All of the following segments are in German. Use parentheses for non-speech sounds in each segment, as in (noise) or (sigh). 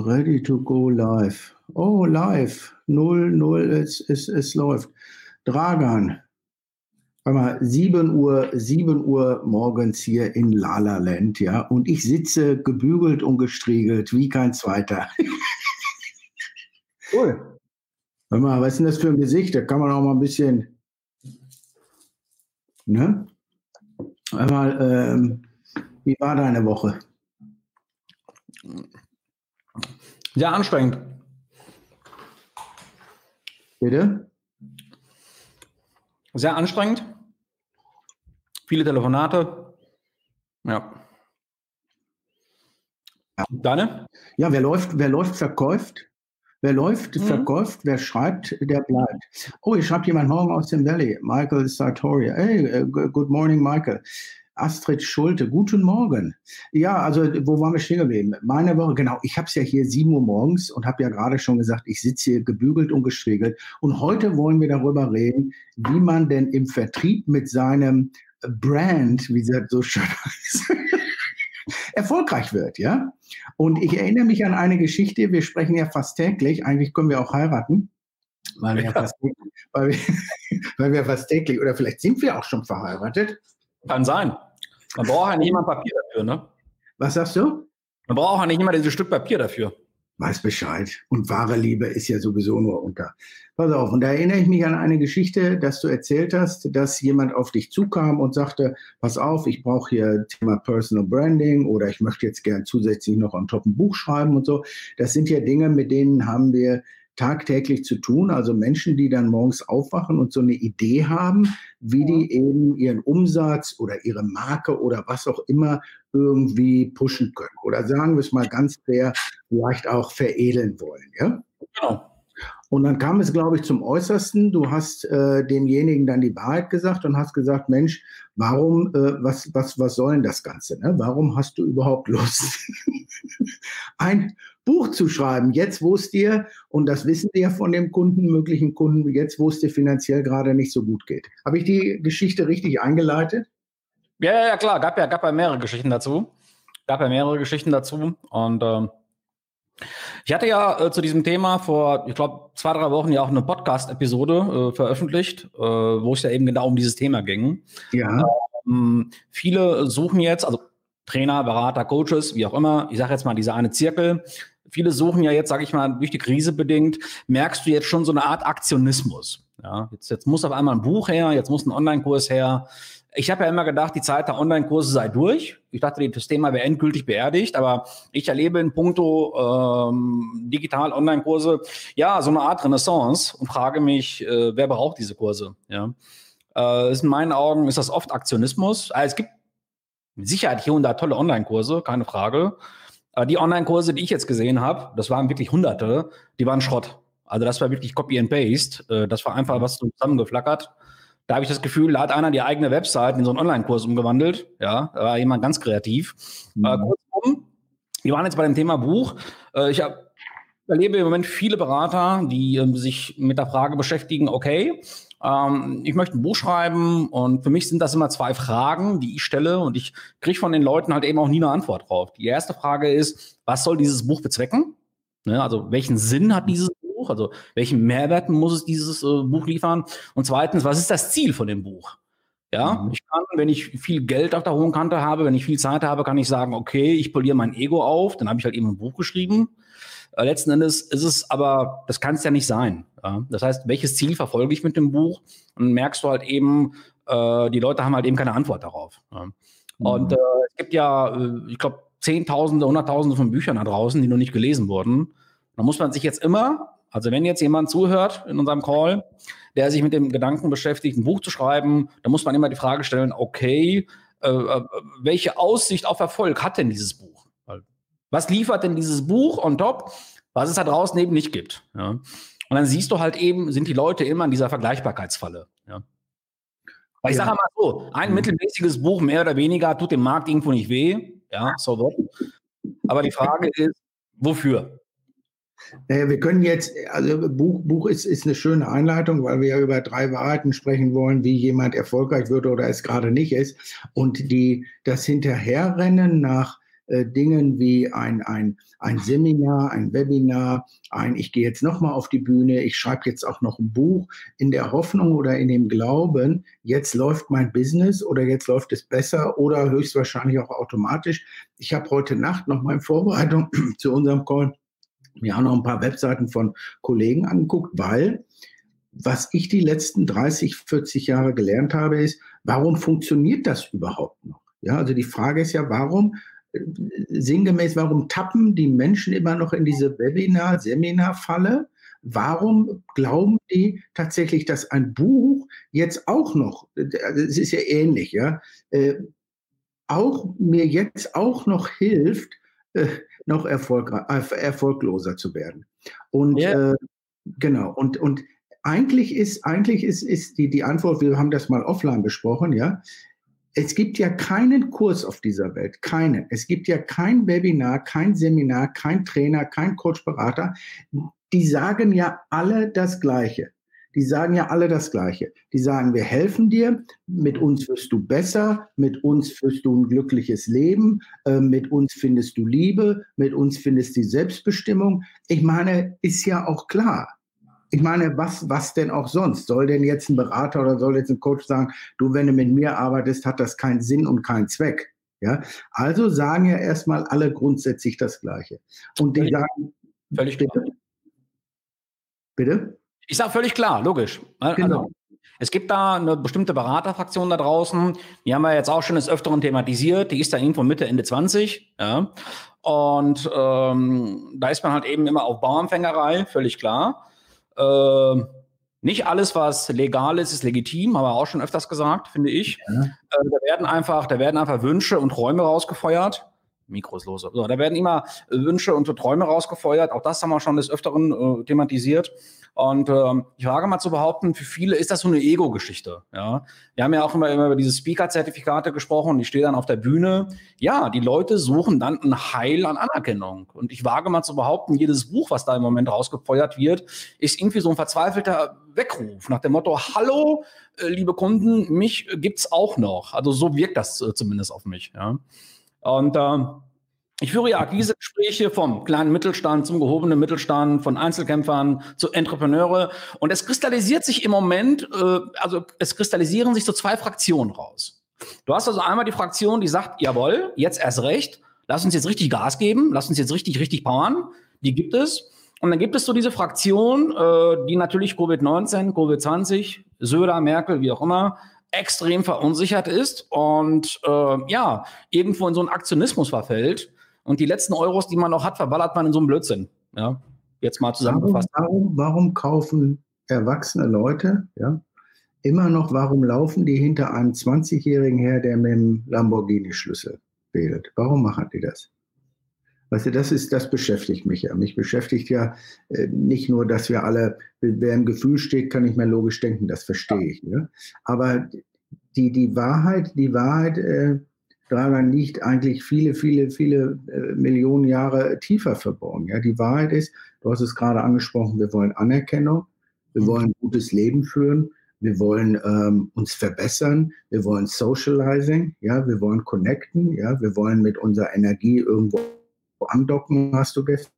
Ready to go live. Oh, live. 0, 0, es, es, es läuft. Dragan. Mal, 7 Uhr, 7 Uhr morgens hier in Lala Land, ja, und ich sitze gebügelt und gestriegelt wie kein zweiter. (laughs) cool. Warte mal, was ist denn das für ein Gesicht? Da kann man auch mal ein bisschen, ne? Mal, ähm, wie war deine Woche? Ja, anstrengend. Bitte? Sehr anstrengend. Viele Telefonate. Ja. ja. Deine? Ja, wer läuft, wer läuft, verkauft. Wer läuft, mhm. verkauft. Wer schreibt, der bleibt. Oh, hier schreibt jemand morgen aus dem Valley. Michael Sartoria. Hey, uh, good morning, Michael. Astrid Schulte, guten Morgen. Ja, also wo waren wir stehen geblieben? Meine Woche, genau, ich habe es ja hier 7 Uhr morgens und habe ja gerade schon gesagt, ich sitze hier gebügelt und gestriegelt. Und heute wollen wir darüber reden, wie man denn im Vertrieb mit seinem Brand, wie das so schön (laughs) heißt, erfolgreich wird, ja. Und ich erinnere mich an eine Geschichte, wir sprechen ja fast täglich, eigentlich können wir auch heiraten. Weil wir, ja. fast, weil, wir, (laughs) weil wir fast täglich, oder vielleicht sind wir auch schon verheiratet. Kann sein. Man braucht ja nicht immer Papier dafür, ne? Was sagst du? Man braucht ja nicht immer dieses Stück Papier dafür. Weiß Bescheid. Und wahre Liebe ist ja sowieso nur unter. Pass auf, und da erinnere ich mich an eine Geschichte, dass du erzählt hast, dass jemand auf dich zukam und sagte, pass auf, ich brauche hier Thema Personal Branding oder ich möchte jetzt gern zusätzlich noch on top ein Buch schreiben und so. Das sind ja Dinge, mit denen haben wir tagtäglich zu tun. Also Menschen, die dann morgens aufwachen und so eine Idee haben, wie die eben ihren Umsatz oder ihre Marke oder was auch immer irgendwie pushen können. Oder sagen wir es mal ganz fair, vielleicht auch veredeln wollen. Ja? Genau. Und dann kam es, glaube ich, zum Äußersten. Du hast äh, demjenigen dann die Wahrheit gesagt und hast gesagt, Mensch, warum, äh, was, was, was soll denn das Ganze? Ne? Warum hast du überhaupt Lust, (laughs) ein Buch zu schreiben? Jetzt, wo es dir, und das wissen wir ja von dem Kunden, möglichen Kunden, jetzt, wo es dir finanziell gerade nicht so gut geht. Habe ich die Geschichte richtig eingeleitet? Ja, ja, klar. Gab ja, gab ja mehrere Geschichten dazu. Gab ja mehrere Geschichten dazu. Und ähm ich hatte ja äh, zu diesem Thema vor, ich glaube, zwei, drei Wochen ja auch eine Podcast-Episode äh, veröffentlicht, äh, wo es ja eben genau um dieses Thema ging. Ja. Ähm, viele suchen jetzt, also Trainer, Berater, Coaches, wie auch immer, ich sage jetzt mal diese eine Zirkel, viele suchen ja jetzt, sage ich mal, durch die Krise bedingt, merkst du jetzt schon so eine Art Aktionismus. Ja, jetzt, jetzt muss auf einmal ein Buch her, jetzt muss ein Online-Kurs her, ich habe ja immer gedacht, die Zeit der Online-Kurse sei durch. Ich dachte, das Thema wäre endgültig beerdigt, aber ich erlebe in puncto ähm, digital Online-Kurse ja so eine Art Renaissance und frage mich, äh, wer braucht diese Kurse? Ja, äh, in meinen Augen ist das oft Aktionismus. Also es gibt mit Sicherheit hier und da tolle Online-Kurse, keine Frage. Aber die Online-Kurse, die ich jetzt gesehen habe, das waren wirklich Hunderte, die waren Schrott. Also das war wirklich Copy and Paste. Äh, das war einfach was zusammengeflackert. Da habe ich das Gefühl, da hat einer die eigene Website in so einen Online-Kurs umgewandelt. Ja, da war jemand ganz kreativ. Mhm. Äh, kurzum, wir waren jetzt bei dem Thema Buch. Äh, ich hab, erlebe im Moment viele Berater, die äh, sich mit der Frage beschäftigen, okay, ähm, ich möchte ein Buch schreiben und für mich sind das immer zwei Fragen, die ich stelle und ich kriege von den Leuten halt eben auch nie eine Antwort drauf. Die erste Frage ist, was soll dieses Buch bezwecken? Ne, also welchen Sinn hat dieses Buch? Also welchen Mehrwert muss es dieses äh, Buch liefern? Und zweitens, was ist das Ziel von dem Buch? Ja, mhm. ich kann, wenn ich viel Geld auf der hohen Kante habe, wenn ich viel Zeit habe, kann ich sagen, okay, ich poliere mein Ego auf, dann habe ich halt eben ein Buch geschrieben. Äh, letzten Endes ist es aber, das kann es ja nicht sein. Ja? Das heißt, welches Ziel verfolge ich mit dem Buch? Und merkst du halt eben, äh, die Leute haben halt eben keine Antwort darauf. Ja? Mhm. Und äh, es gibt ja, äh, ich glaube, Zehntausende, Hunderttausende von Büchern da draußen, die noch nicht gelesen wurden. Da muss man sich jetzt immer also wenn jetzt jemand zuhört in unserem Call, der sich mit dem Gedanken beschäftigt, ein Buch zu schreiben, dann muss man immer die Frage stellen, okay, äh, äh, welche Aussicht auf Erfolg hat denn dieses Buch? Was liefert denn dieses Buch on top, was es da draußen eben nicht gibt? Ja? Und dann siehst du halt eben, sind die Leute immer in dieser Vergleichbarkeitsfalle. Ja? Weil ich ja. sage mal so, ein mhm. mittelmäßiges Buch mehr oder weniger tut dem Markt irgendwo nicht weh. Ja, so what. Aber die Frage ist, wofür? Naja, wir können jetzt, also Buch, Buch ist, ist eine schöne Einleitung, weil wir ja über drei Wahrheiten sprechen wollen, wie jemand erfolgreich wird oder es gerade nicht ist. Und die, das Hinterherrennen nach äh, Dingen wie ein, ein, ein Seminar, ein Webinar, ein, ich gehe jetzt nochmal auf die Bühne, ich schreibe jetzt auch noch ein Buch in der Hoffnung oder in dem Glauben, jetzt läuft mein Business oder jetzt läuft es besser oder höchstwahrscheinlich auch automatisch. Ich habe heute Nacht noch mal in Vorbereitung (clears throat) zu unserem Call mir auch noch ein paar Webseiten von Kollegen angeguckt, weil was ich die letzten 30, 40 Jahre gelernt habe, ist, warum funktioniert das überhaupt noch? Ja, also die Frage ist ja, warum äh, sinngemäß, warum tappen die Menschen immer noch in diese Webinar, Seminar-Falle? Warum glauben die tatsächlich, dass ein Buch jetzt auch noch, also es ist ja ähnlich, ja, äh, auch mir jetzt auch noch hilft, äh, noch erfolg, äh, erfolgloser zu werden. Und ja. äh, genau, und, und eigentlich ist, eigentlich ist, ist die, die Antwort, wir haben das mal offline besprochen, ja. Es gibt ja keinen Kurs auf dieser Welt, keinen. Es gibt ja kein Webinar, kein Seminar, kein Trainer, kein Coach-Berater. Die sagen ja alle das Gleiche. Die sagen ja alle das Gleiche. Die sagen, wir helfen dir, mit uns wirst du besser, mit uns führst du ein glückliches Leben, äh, mit uns findest du Liebe, mit uns findest du Selbstbestimmung. Ich meine, ist ja auch klar. Ich meine, was, was denn auch sonst? Soll denn jetzt ein Berater oder soll jetzt ein Coach sagen, du, wenn du mit mir arbeitest, hat das keinen Sinn und keinen Zweck? Ja, also sagen ja erstmal alle grundsätzlich das Gleiche. Und die sagen, völlig bitte? Bitte? Ich sage völlig klar, logisch. Ne? Genau. Also, es gibt da eine bestimmte Beraterfraktion da draußen, die haben wir jetzt auch schon des Öfteren thematisiert, die ist da irgendwo Mitte, Ende 20. Ja. Und ähm, da ist man halt eben immer auf Bauernfängerei, völlig klar. Äh, nicht alles, was legal ist, ist legitim, haben wir auch schon öfters gesagt, finde ich. Ja. Äh, da, werden einfach, da werden einfach Wünsche und Träume rausgefeuert. Mikro ist los. So, da werden immer Wünsche und Träume rausgefeuert. Auch das haben wir schon des Öfteren äh, thematisiert. Und ähm, ich wage mal zu behaupten, für viele ist das so eine Ego-Geschichte. Ja? Wir haben ja auch immer, immer über diese Speaker-Zertifikate gesprochen. Ich stehe dann auf der Bühne. Ja, die Leute suchen dann ein Heil an Anerkennung. Und ich wage mal zu behaupten, jedes Buch, was da im Moment rausgefeuert wird, ist irgendwie so ein verzweifelter Weckruf nach dem Motto, hallo, äh, liebe Kunden, mich gibt's auch noch. Also so wirkt das äh, zumindest auf mich. Ja? Und äh, ich führe ja Akquise-Gespräche vom kleinen Mittelstand zum gehobenen Mittelstand, von Einzelkämpfern zu Entrepreneure. Und es kristallisiert sich im Moment, äh, also es kristallisieren sich so zwei Fraktionen raus. Du hast also einmal die Fraktion, die sagt, jawohl, jetzt erst recht, lass uns jetzt richtig Gas geben, lass uns jetzt richtig, richtig powern. Die gibt es. Und dann gibt es so diese Fraktion, äh, die natürlich Covid-19, Covid-20, Söder, Merkel, wie auch immer, extrem verunsichert ist und äh, ja, irgendwo in so einen Aktionismus verfällt und die letzten Euros, die man noch hat, verballert man in so einem Blödsinn. Ja, jetzt mal zusammengefasst. Warum, warum kaufen erwachsene Leute, ja, immer noch, warum laufen die hinter einem 20-Jährigen her, der mit dem Lamborghini-Schlüssel wählt? Warum machen die das? Weißt du, das ist, das beschäftigt mich ja. Mich beschäftigt ja äh, nicht nur, dass wir alle, wer im Gefühl steht, kann nicht mehr logisch denken, das verstehe ich. Ne? Aber die, die Wahrheit, die Wahrheit, äh, daran liegt eigentlich viele, viele, viele äh, Millionen Jahre tiefer verborgen. Ja, die Wahrheit ist, du hast es gerade angesprochen, wir wollen Anerkennung, wir mhm. wollen ein gutes Leben führen, wir wollen ähm, uns verbessern, wir wollen Socializing, ja, wir wollen connecten, ja, wir wollen mit unserer Energie irgendwo andocken, hast du gestern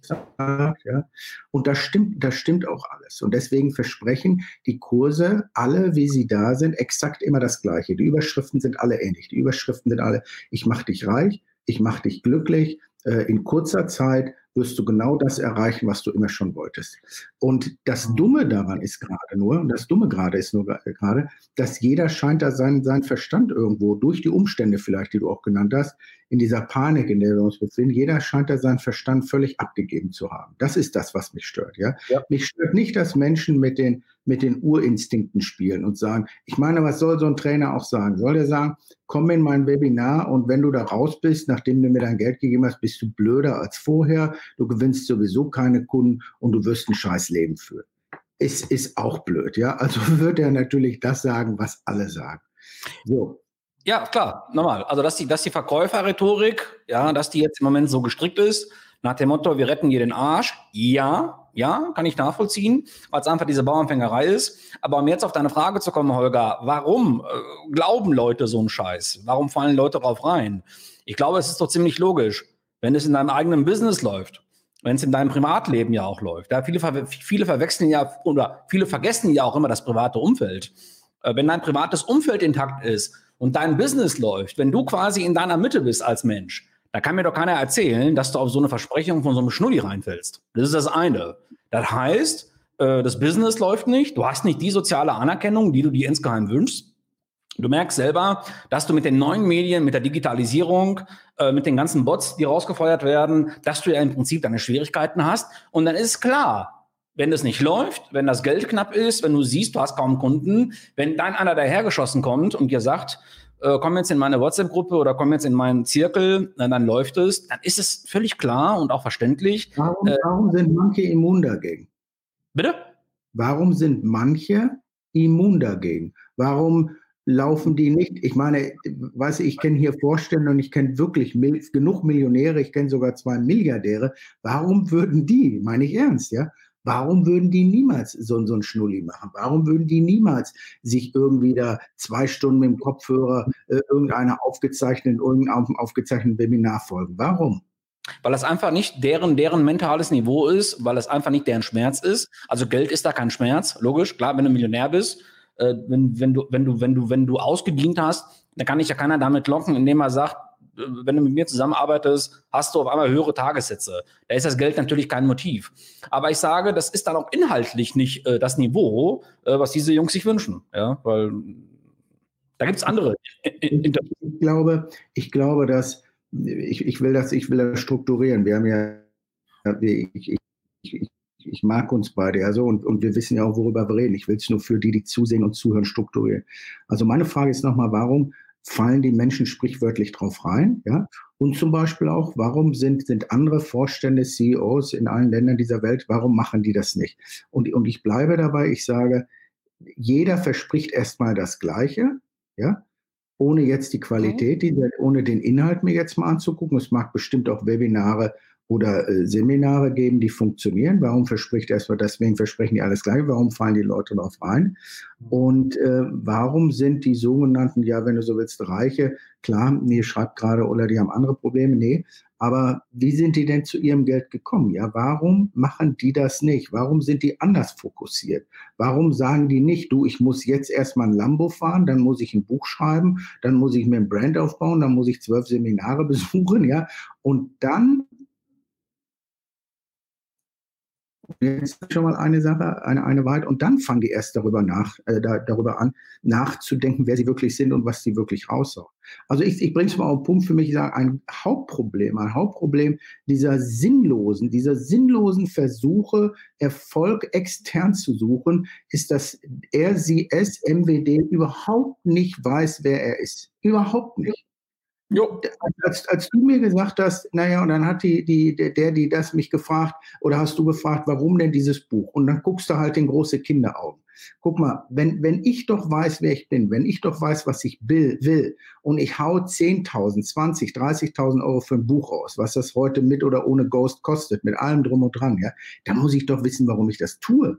gesagt, ja. Und das stimmt, das stimmt auch alles. Und deswegen versprechen die Kurse alle, wie sie da sind, exakt immer das Gleiche. Die Überschriften sind alle ähnlich. Die Überschriften sind alle, ich mache dich reich, ich mache dich glücklich, äh, in kurzer Zeit wirst du genau das erreichen, was du immer schon wolltest. Und das. Dumme daran ist gerade nur, und das Dumme gerade ist nur gerade, dass jeder scheint da seinen, seinen Verstand irgendwo, durch die Umstände vielleicht, die du auch genannt hast, in dieser Panik, in der wir uns befinden, jeder scheint da seinen Verstand völlig abgegeben zu haben. Das ist das, was mich stört. Ja? ja. Mich stört nicht, dass Menschen mit den, mit den Urinstinkten spielen und sagen, ich meine, was soll so ein Trainer auch sagen? Soll der sagen, komm in mein Webinar und wenn du da raus bist, nachdem du mir dein Geld gegeben hast, bist du blöder als vorher, du gewinnst sowieso keine Kunden und du wirst ein scheiß Leben führen. Es ist auch blöd, ja. Also (laughs) wird er natürlich das sagen, was alle sagen. So, ja, klar, normal. Also, dass die, dass die Verkäuferrhetorik, ja, dass die jetzt im Moment so gestrickt ist, nach dem Motto, wir retten hier den Arsch, ja, ja, kann ich nachvollziehen, weil es einfach diese Bauernfängerei ist. Aber um jetzt auf deine Frage zu kommen, Holger, warum äh, glauben Leute so einen Scheiß? Warum fallen Leute drauf rein? Ich glaube, es ist doch ziemlich logisch, wenn es in deinem eigenen Business läuft, wenn es in deinem Privatleben ja auch läuft. Ja, viele, viele verwechseln ja oder viele vergessen ja auch immer das private Umfeld. Äh, wenn dein privates Umfeld intakt ist und dein Business läuft, wenn du quasi in deiner Mitte bist als Mensch, da kann mir doch keiner erzählen, dass du auf so eine Versprechung von so einem Schnulli reinfällst. Das ist das eine. Das heißt, äh, das Business läuft nicht, du hast nicht die soziale Anerkennung, die du dir insgeheim wünschst. Du merkst selber, dass du mit den neuen Medien, mit der Digitalisierung, äh, mit den ganzen Bots, die rausgefeuert werden, dass du ja im Prinzip deine Schwierigkeiten hast. Und dann ist klar, wenn es nicht läuft, wenn das Geld knapp ist, wenn du siehst, du hast kaum Kunden, wenn dann einer dahergeschossen kommt und dir sagt, äh, komm jetzt in meine WhatsApp-Gruppe oder komm jetzt in meinen Zirkel, dann, dann, läuft es, dann ist es völlig klar und auch verständlich. Warum, äh, warum sind manche immun dagegen? Bitte? Warum sind manche immun dagegen? Warum laufen die nicht? Ich meine, weiß ich, ich kenne hier Vorstände und ich kenne wirklich genug Millionäre, ich kenne sogar zwei Milliardäre. Warum würden die, meine ich ernst, ja? Warum würden die niemals so, so ein Schnulli machen? Warum würden die niemals sich irgendwie da zwei Stunden mit dem Kopfhörer äh, irgendeiner aufgezeichneten, irgendeinem aufgezeichneten Webinar folgen? Warum? Weil das einfach nicht deren, deren mentales Niveau ist, weil es einfach nicht deren Schmerz ist. Also Geld ist da kein Schmerz, logisch. Klar, wenn du Millionär bist, äh, wenn, wenn, du, wenn, du, wenn, du, wenn du ausgedient hast, dann kann ich ja keiner damit locken, indem er sagt, wenn du mit mir zusammenarbeitest, hast du auf einmal höhere Tagessätze. Da ist das Geld natürlich kein Motiv. Aber ich sage, das ist dann auch inhaltlich nicht äh, das Niveau, äh, was diese Jungs sich wünschen. Ja, weil da gibt es andere. (laughs) Ich glaube, ich glaube, dass ich, ich will das, ich will das strukturieren. Wir haben ja, ich, ich, ich, mag uns beide ja und, und wir wissen ja auch, worüber wir reden. Ich will es nur für die, die zusehen und zuhören, strukturieren. Also meine Frage ist nochmal, warum fallen die Menschen sprichwörtlich drauf rein? Ja? Und zum Beispiel auch, warum sind, sind andere Vorstände, CEOs in allen Ländern dieser Welt, warum machen die das nicht? Und, und ich bleibe dabei, ich sage, jeder verspricht erstmal das Gleiche, ja, ohne jetzt die Qualität, die, ohne den Inhalt mir jetzt mal anzugucken. Es mag bestimmt auch Webinare oder äh, Seminare geben, die funktionieren. Warum verspricht erstmal, deswegen versprechen die alles gleich? Warum fallen die Leute darauf ein? Und äh, warum sind die sogenannten, ja, wenn du so willst, Reiche, klar, mir schreibt gerade, oder die haben andere Probleme, nee, aber wie sind die denn zu ihrem Geld gekommen? Ja, warum machen die das nicht? Warum sind die anders fokussiert? Warum sagen die nicht, du, ich muss jetzt erstmal ein Lambo fahren, dann muss ich ein Buch schreiben, dann muss ich mir ein Brand aufbauen, dann muss ich zwölf Seminare (laughs) besuchen, ja, und dann Jetzt schon mal eine Sache, eine, eine Wahrheit. Und dann fangen die erst darüber, nach, äh, da, darüber an, nachzudenken, wer sie wirklich sind und was sie wirklich raushauen. Also ich, ich bringe es mal auf den Punkt für mich, ich sage, ein Hauptproblem, ein Hauptproblem dieser sinnlosen, dieser sinnlosen Versuche, Erfolg extern zu suchen, ist, dass er, sie, es, MWD überhaupt nicht weiß, wer er ist. Überhaupt nicht. Jo. Als, als du mir gesagt hast, naja, und dann hat die, die, der, die das mich gefragt, oder hast du gefragt, warum denn dieses Buch? Und dann guckst du halt in große Kinderaugen. Guck mal, wenn, wenn ich doch weiß, wer ich bin, wenn ich doch weiß, was ich will, will und ich hau 10.000, 20, 30.000 Euro für ein Buch aus, was das heute mit oder ohne Ghost kostet, mit allem drum und dran, ja, dann muss ich doch wissen, warum ich das tue.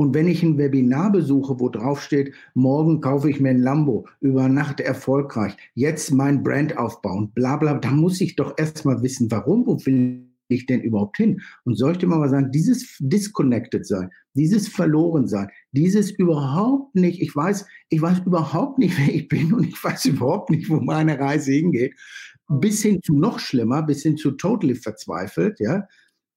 Und wenn ich ein Webinar besuche, wo drauf steht, morgen kaufe ich mir ein Lambo, über Nacht erfolgreich, jetzt mein Brand aufbauen, bla bla, da muss ich doch erstmal wissen, warum, wo will ich denn überhaupt hin? Und soll ich dir mal sagen, dieses Disconnected sein, dieses Verloren sein, dieses überhaupt nicht, ich weiß, ich weiß überhaupt nicht, (laughs) wer ich bin und ich weiß überhaupt nicht, wo meine Reise hingeht, bis hin zu noch schlimmer, bis hin zu totally verzweifelt, ja,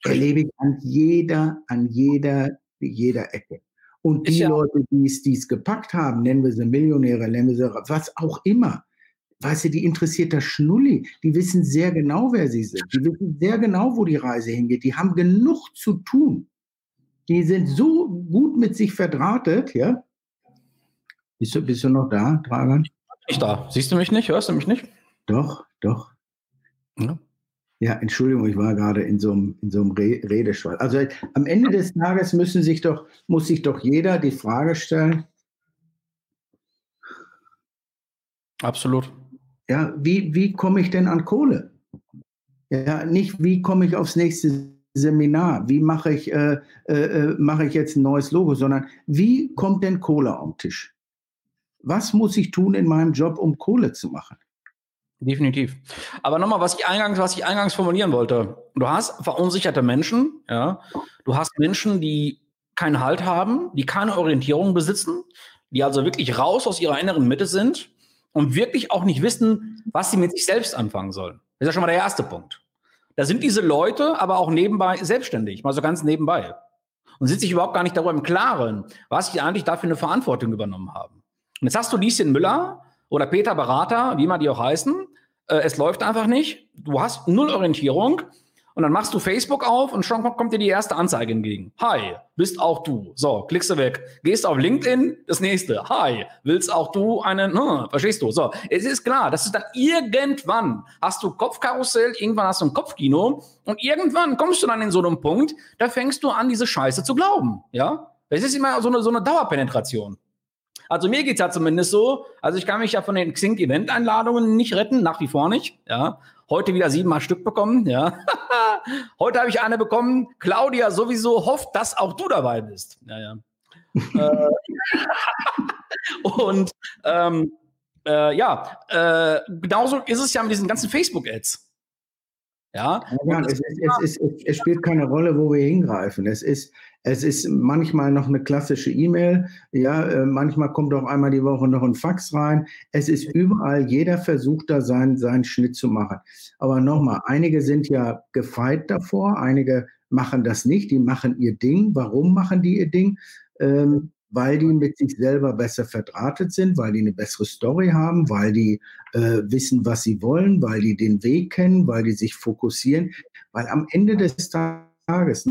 erlebe ich an jeder, an jeder jeder Ecke. Und die ja Leute, die es gepackt haben, nennen wir sie Millionäre, nennen wir sie was auch immer, weißt du, die interessiert das Schnulli. Die wissen sehr genau, wer sie sind. Die wissen sehr genau, wo die Reise hingeht. Die haben genug zu tun. Die sind so gut mit sich verdrahtet, ja. Bist du, bist du noch da, Dragan? Ich da. Siehst du mich nicht? Hörst du mich nicht? Doch, doch. Ja. Ja, Entschuldigung, ich war gerade in so einem, in so einem Re Redeschwall. Also am Ende des Tages müssen sich doch, muss sich doch jeder die Frage stellen. Absolut. Ja, wie, wie komme ich denn an Kohle? Ja, nicht wie komme ich aufs nächste Seminar, wie mache ich, äh, äh, äh mache ich jetzt ein neues Logo, sondern wie kommt denn Kohle am Tisch? Was muss ich tun in meinem Job, um Kohle zu machen? Definitiv. Aber nochmal, was ich eingangs, was ich eingangs formulieren wollte. Du hast verunsicherte Menschen, ja. Du hast Menschen, die keinen Halt haben, die keine Orientierung besitzen, die also wirklich raus aus ihrer inneren Mitte sind und wirklich auch nicht wissen, was sie mit sich selbst anfangen sollen. Das ist ja schon mal der erste Punkt. Da sind diese Leute aber auch nebenbei selbstständig, mal so ganz nebenbei. Und sind sich überhaupt gar nicht darüber im Klaren, was sie eigentlich dafür eine Verantwortung übernommen haben. Und jetzt hast du Lieschen Müller oder Peter Berater, wie immer die auch heißen, äh, es läuft einfach nicht. Du hast null Orientierung. Und dann machst du Facebook auf und schon kommt dir die erste Anzeige entgegen. Hi, bist auch du. So, klickst du weg. Gehst auf LinkedIn, das nächste. Hi, willst auch du einen, hm, verstehst du? So, es ist klar, das ist dann irgendwann hast du Kopfkarussell, irgendwann hast du ein Kopfkino und irgendwann kommst du dann in so einem Punkt, da fängst du an, diese Scheiße zu glauben. Ja? Es ist immer so eine, so eine Dauerpenetration. Also mir geht's ja zumindest so. Also ich kann mich ja von den Xing-Event-Einladungen nicht retten, nach wie vor nicht. Ja. Heute wieder siebenmal Stück bekommen. Ja. (laughs) Heute habe ich eine bekommen. Claudia sowieso hofft, dass auch du dabei bist. Ja, ja. Äh, (laughs) und ähm, äh, ja, äh, genauso ist es ja mit diesen ganzen Facebook-Ads. Ja, ja es, es, es, es, spielt keine Rolle, wo wir hingreifen. Es ist, es ist manchmal noch eine klassische E-Mail. Ja, äh, manchmal kommt auch einmal die Woche noch ein Fax rein. Es ist überall, jeder versucht da seinen, seinen Schnitt zu machen. Aber nochmal, einige sind ja gefeit davor, einige machen das nicht, die machen ihr Ding. Warum machen die ihr Ding? Ähm, weil die mit sich selber besser verdrahtet sind, weil die eine bessere Story haben, weil die äh, wissen, was sie wollen, weil die den Weg kennen, weil die sich fokussieren. Weil am Ende des Tages,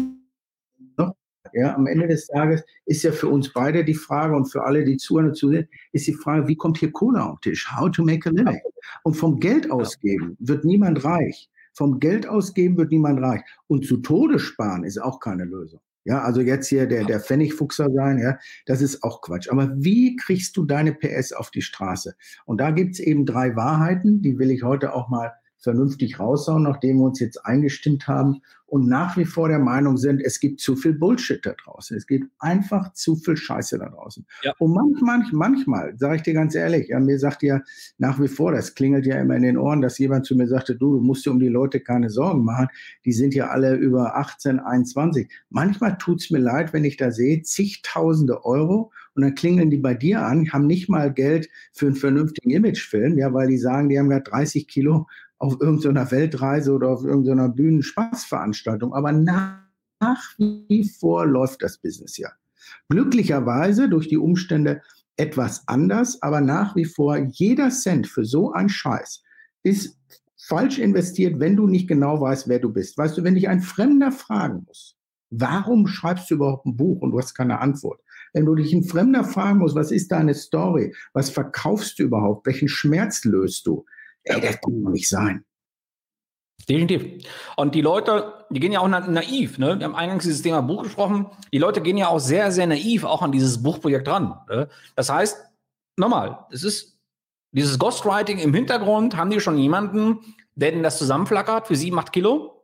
ja, am Ende des Tages ist ja für uns beide die Frage und für alle, die zuhören und zusehen, ist die Frage, wie kommt hier Kohle auf den Tisch? How to make a living? Und vom Geld ausgeben wird niemand reich. Vom Geld ausgeben wird niemand reich. Und zu Tode sparen ist auch keine Lösung. Ja, also jetzt hier der, der Pfennigfuchser sein, ja, das ist auch Quatsch. Aber wie kriegst du deine PS auf die Straße? Und da gibt's eben drei Wahrheiten, die will ich heute auch mal vernünftig raushauen, nachdem wir uns jetzt eingestimmt haben und nach wie vor der Meinung sind, es gibt zu viel Bullshit da draußen. Es gibt einfach zu viel Scheiße da draußen. Ja. Und manchmal, manchmal, sage ich dir ganz ehrlich, ja, mir sagt ja nach wie vor, das klingelt ja immer in den Ohren, dass jemand zu mir sagte, du, du musst dir um die Leute keine Sorgen machen. Die sind ja alle über 18, 21. Manchmal tut's mir leid, wenn ich da sehe, zigtausende Euro und dann klingeln die bei dir an, haben nicht mal Geld für einen vernünftigen Imagefilm, ja, weil die sagen, die haben gerade 30 Kilo auf irgendeiner Weltreise oder auf irgendeiner Bühnenspaßveranstaltung. Aber nach wie vor läuft das Business ja. Glücklicherweise durch die Umstände etwas anders, aber nach wie vor jeder Cent für so einen Scheiß ist falsch investiert, wenn du nicht genau weißt, wer du bist. Weißt du, wenn dich ein Fremder fragen muss, warum schreibst du überhaupt ein Buch und du hast keine Antwort? Wenn du dich ein Fremder fragen musst, was ist deine Story? Was verkaufst du überhaupt? Welchen Schmerz löst du? Ey, das kann doch nicht sein. Definitiv. Und die Leute, die gehen ja auch naiv, ne? Wir haben eingangs dieses Thema Buch gesprochen. Die Leute gehen ja auch sehr, sehr naiv auch an dieses Buchprojekt ran. Ne? Das heißt, nochmal, es ist dieses Ghostwriting im Hintergrund, haben die schon jemanden, der denn das zusammenflackert für sieben, acht Kilo?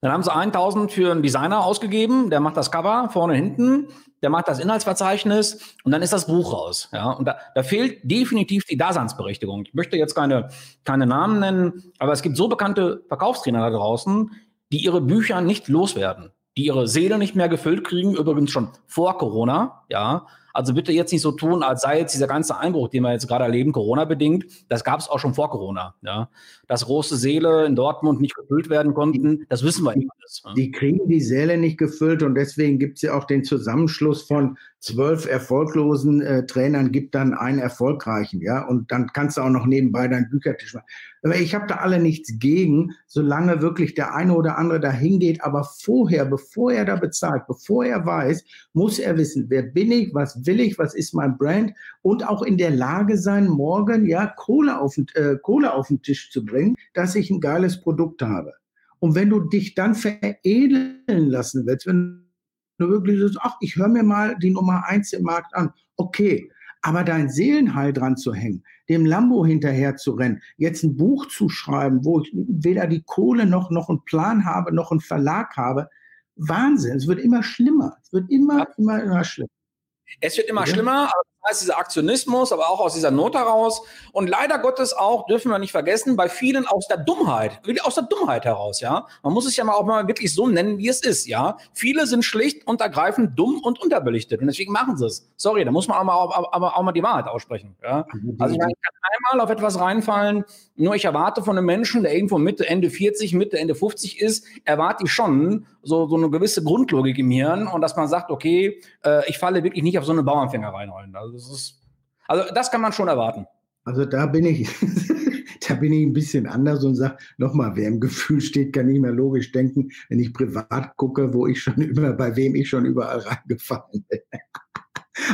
Dann haben sie 1000 für einen Designer ausgegeben, der macht das Cover vorne, hinten, der macht das Inhaltsverzeichnis und dann ist das Buch raus. Ja, und da, da fehlt definitiv die Daseinsberechtigung. Ich möchte jetzt keine, keine Namen nennen, aber es gibt so bekannte Verkaufstrainer da draußen, die ihre Bücher nicht loswerden, die ihre Seele nicht mehr gefüllt kriegen, übrigens schon vor Corona, ja, also bitte jetzt nicht so tun, als sei jetzt dieser ganze Einbruch, den wir jetzt gerade erleben, Corona-bedingt. Das gab es auch schon vor Corona. Ja. Dass große Seele in Dortmund nicht gefüllt werden konnten, das wissen wir nicht alles. Ja. Die kriegen die Seele nicht gefüllt und deswegen gibt es ja auch den Zusammenschluss von zwölf erfolglosen äh, Trainern, gibt dann einen erfolgreichen. Ja, und dann kannst du auch noch nebenbei deinen Büchertisch machen. Aber ich habe da alle nichts gegen, solange wirklich der eine oder andere da hingeht. Aber vorher, bevor er da bezahlt, bevor er weiß, muss er wissen, wer bin ich, was will ich, was ist mein Brand und auch in der Lage sein, morgen ja Kohle auf, äh, Kohle auf den Tisch zu bringen, dass ich ein geiles Produkt habe. Und wenn du dich dann veredeln lassen willst, wenn du wirklich sagst, ach, ich höre mir mal die Nummer eins im Markt an, okay, aber dein Seelenheil dran zu hängen, dem Lambo hinterher zu rennen, jetzt ein Buch zu schreiben, wo ich weder die Kohle noch, noch einen Plan habe, noch einen Verlag habe, Wahnsinn. Es wird immer schlimmer. Es wird immer, immer, immer schlimmer. Es wird immer ja. schlimmer, aber einerseits dieser Aktionismus, aber auch aus dieser Not heraus. Und leider Gottes auch, dürfen wir nicht vergessen, bei vielen aus der Dummheit, wirklich aus der Dummheit heraus, ja. Man muss es ja mal auch mal wirklich so nennen, wie es ist, ja. Viele sind schlicht und ergreifend dumm und unterbelichtet. Und deswegen machen sie es. Sorry, da muss man auch mal, aber auch mal die Wahrheit aussprechen, ja. Also ich, meine, ich kann einmal auf etwas reinfallen, nur ich erwarte von einem Menschen, der irgendwo Mitte, Ende 40, Mitte, Ende 50 ist, erwarte ich schon so, so eine gewisse Grundlogik im Hirn und dass man sagt, okay, äh, ich falle wirklich nicht auf so eine Bauernfänger rein. Also das, ist, also das kann man schon erwarten. Also da bin ich, (laughs) da bin ich ein bisschen anders und sage, nochmal, wer im Gefühl steht, kann nicht mehr logisch denken, wenn ich privat gucke, wo ich schon (laughs) über, bei wem ich schon überall reingefallen bin. (laughs)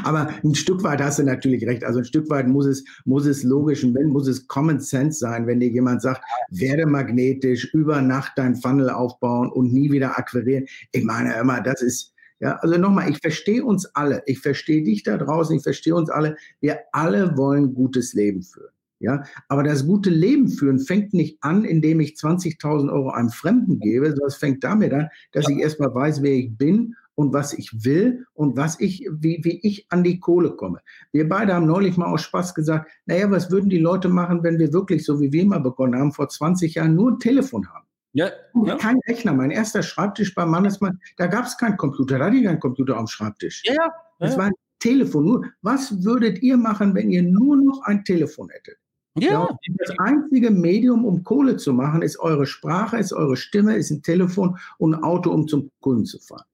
Aber ein Stück weit hast du natürlich recht. Also ein Stück weit muss es, muss es logisch und wenn muss es Common Sense sein, wenn dir jemand sagt, werde magnetisch, über Nacht dein Funnel aufbauen und nie wieder akquirieren. Ich meine immer, das ist, ja, also nochmal, ich verstehe uns alle. Ich verstehe dich da draußen, ich verstehe uns alle. Wir alle wollen gutes Leben führen. Ja, aber das gute Leben führen fängt nicht an, indem ich 20.000 Euro einem Fremden gebe, sondern es fängt damit an, dass ich erstmal weiß, wer ich bin und was ich will und was ich, wie, wie ich an die Kohle komme. Wir beide haben neulich mal aus Spaß gesagt, naja, was würden die Leute machen, wenn wir wirklich, so wie wir mal begonnen haben, vor 20 Jahren nur ein Telefon haben? Ja, ja. Kein Rechner. Mein erster Schreibtisch beim Mannesmann, da gab es keinen Computer, da hatte ich keinen Computer am Schreibtisch. Ja, ja. Das war ein Telefon. Nur, was würdet ihr machen, wenn ihr nur noch ein Telefon hättet? Ja. ja. Das einzige Medium, um Kohle zu machen, ist eure Sprache, ist eure Stimme, ist ein Telefon und ein Auto, um zum Kunden zu fahren.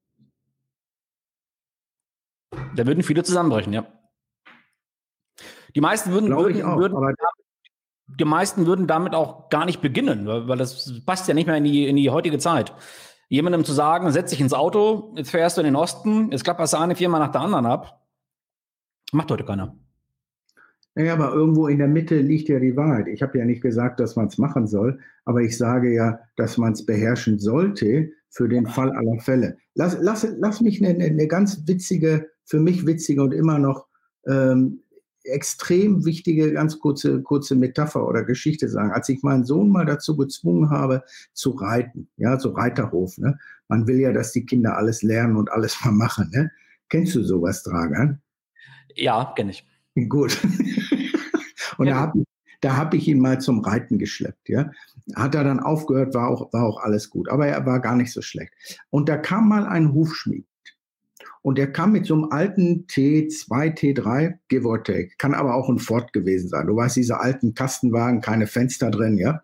Da würden viele zusammenbrechen, ja. Die meisten würden, würden, auch, würden die meisten würden damit auch gar nicht beginnen, weil das passt ja nicht mehr in die, in die heutige Zeit. Jemandem zu sagen, setz dich ins Auto, jetzt fährst du in den Osten, jetzt klapperst du eine Firma nach der anderen ab, macht heute keiner. Naja, aber irgendwo in der Mitte liegt ja die Wahrheit. Ich habe ja nicht gesagt, dass man es machen soll, aber ich sage ja, dass man es beherrschen sollte für den Fall aller Fälle. Lass, lass, lass mich eine, eine ganz witzige für mich witzige und immer noch ähm, extrem wichtige, ganz kurze, kurze Metapher oder Geschichte sagen. Als ich meinen Sohn mal dazu gezwungen habe, zu reiten, ja, so Reiterhof, ne? Man will ja, dass die Kinder alles lernen und alles mal machen, ne? Kennst du sowas, Dragan? Ja, kenne ich. Gut. (laughs) und ja. da habe ich, hab ich ihn mal zum Reiten geschleppt, ja. Hat er dann aufgehört, war auch, war auch alles gut. Aber er war gar nicht so schlecht. Und da kam mal ein Hufschmied und der kam mit so einem alten T2, T3, give or take. Kann aber auch ein Ford gewesen sein. Du weißt, diese alten Kastenwagen, keine Fenster drin, ja.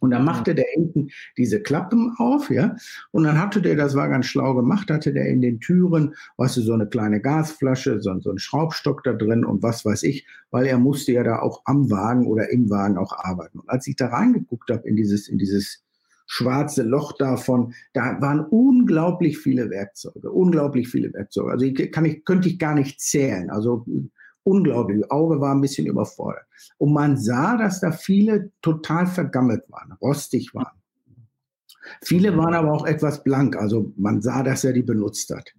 Und dann machte der hinten diese Klappen auf, ja. Und dann hatte der, das war ganz schlau gemacht, hatte der in den Türen, weißt du, so eine kleine Gasflasche, so, so ein Schraubstock da drin und was weiß ich, weil er musste ja da auch am Wagen oder im Wagen auch arbeiten. Und als ich da reingeguckt habe in dieses, in dieses schwarze Loch davon. Da waren unglaublich viele Werkzeuge, unglaublich viele Werkzeuge. Also ich, kann ich, könnte ich gar nicht zählen. Also unglaublich. Das Auge war ein bisschen überfordert. Und man sah, dass da viele total vergammelt waren, rostig waren. Viele waren aber auch etwas blank. Also man sah, dass er die benutzt hat.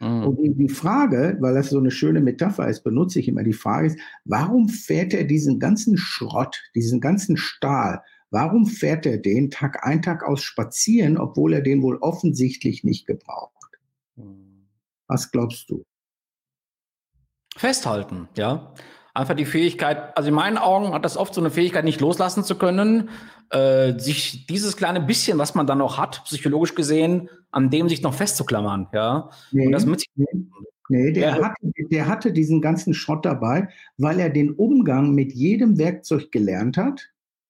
Mhm. Und die Frage, weil das so eine schöne Metapher ist, benutze ich immer die Frage ist, warum fährt er diesen ganzen Schrott, diesen ganzen Stahl Warum fährt er den Tag ein, Tag aus spazieren, obwohl er den wohl offensichtlich nicht gebraucht? Was glaubst du? Festhalten, ja. Einfach die Fähigkeit, also in meinen Augen hat das oft so eine Fähigkeit, nicht loslassen zu können, äh, sich dieses kleine bisschen, was man dann noch hat, psychologisch gesehen, an dem sich noch festzuklammern, ja. Nee, Und das mit nee, nee der, ja. hatte, der hatte diesen ganzen Schrott dabei, weil er den Umgang mit jedem Werkzeug gelernt hat,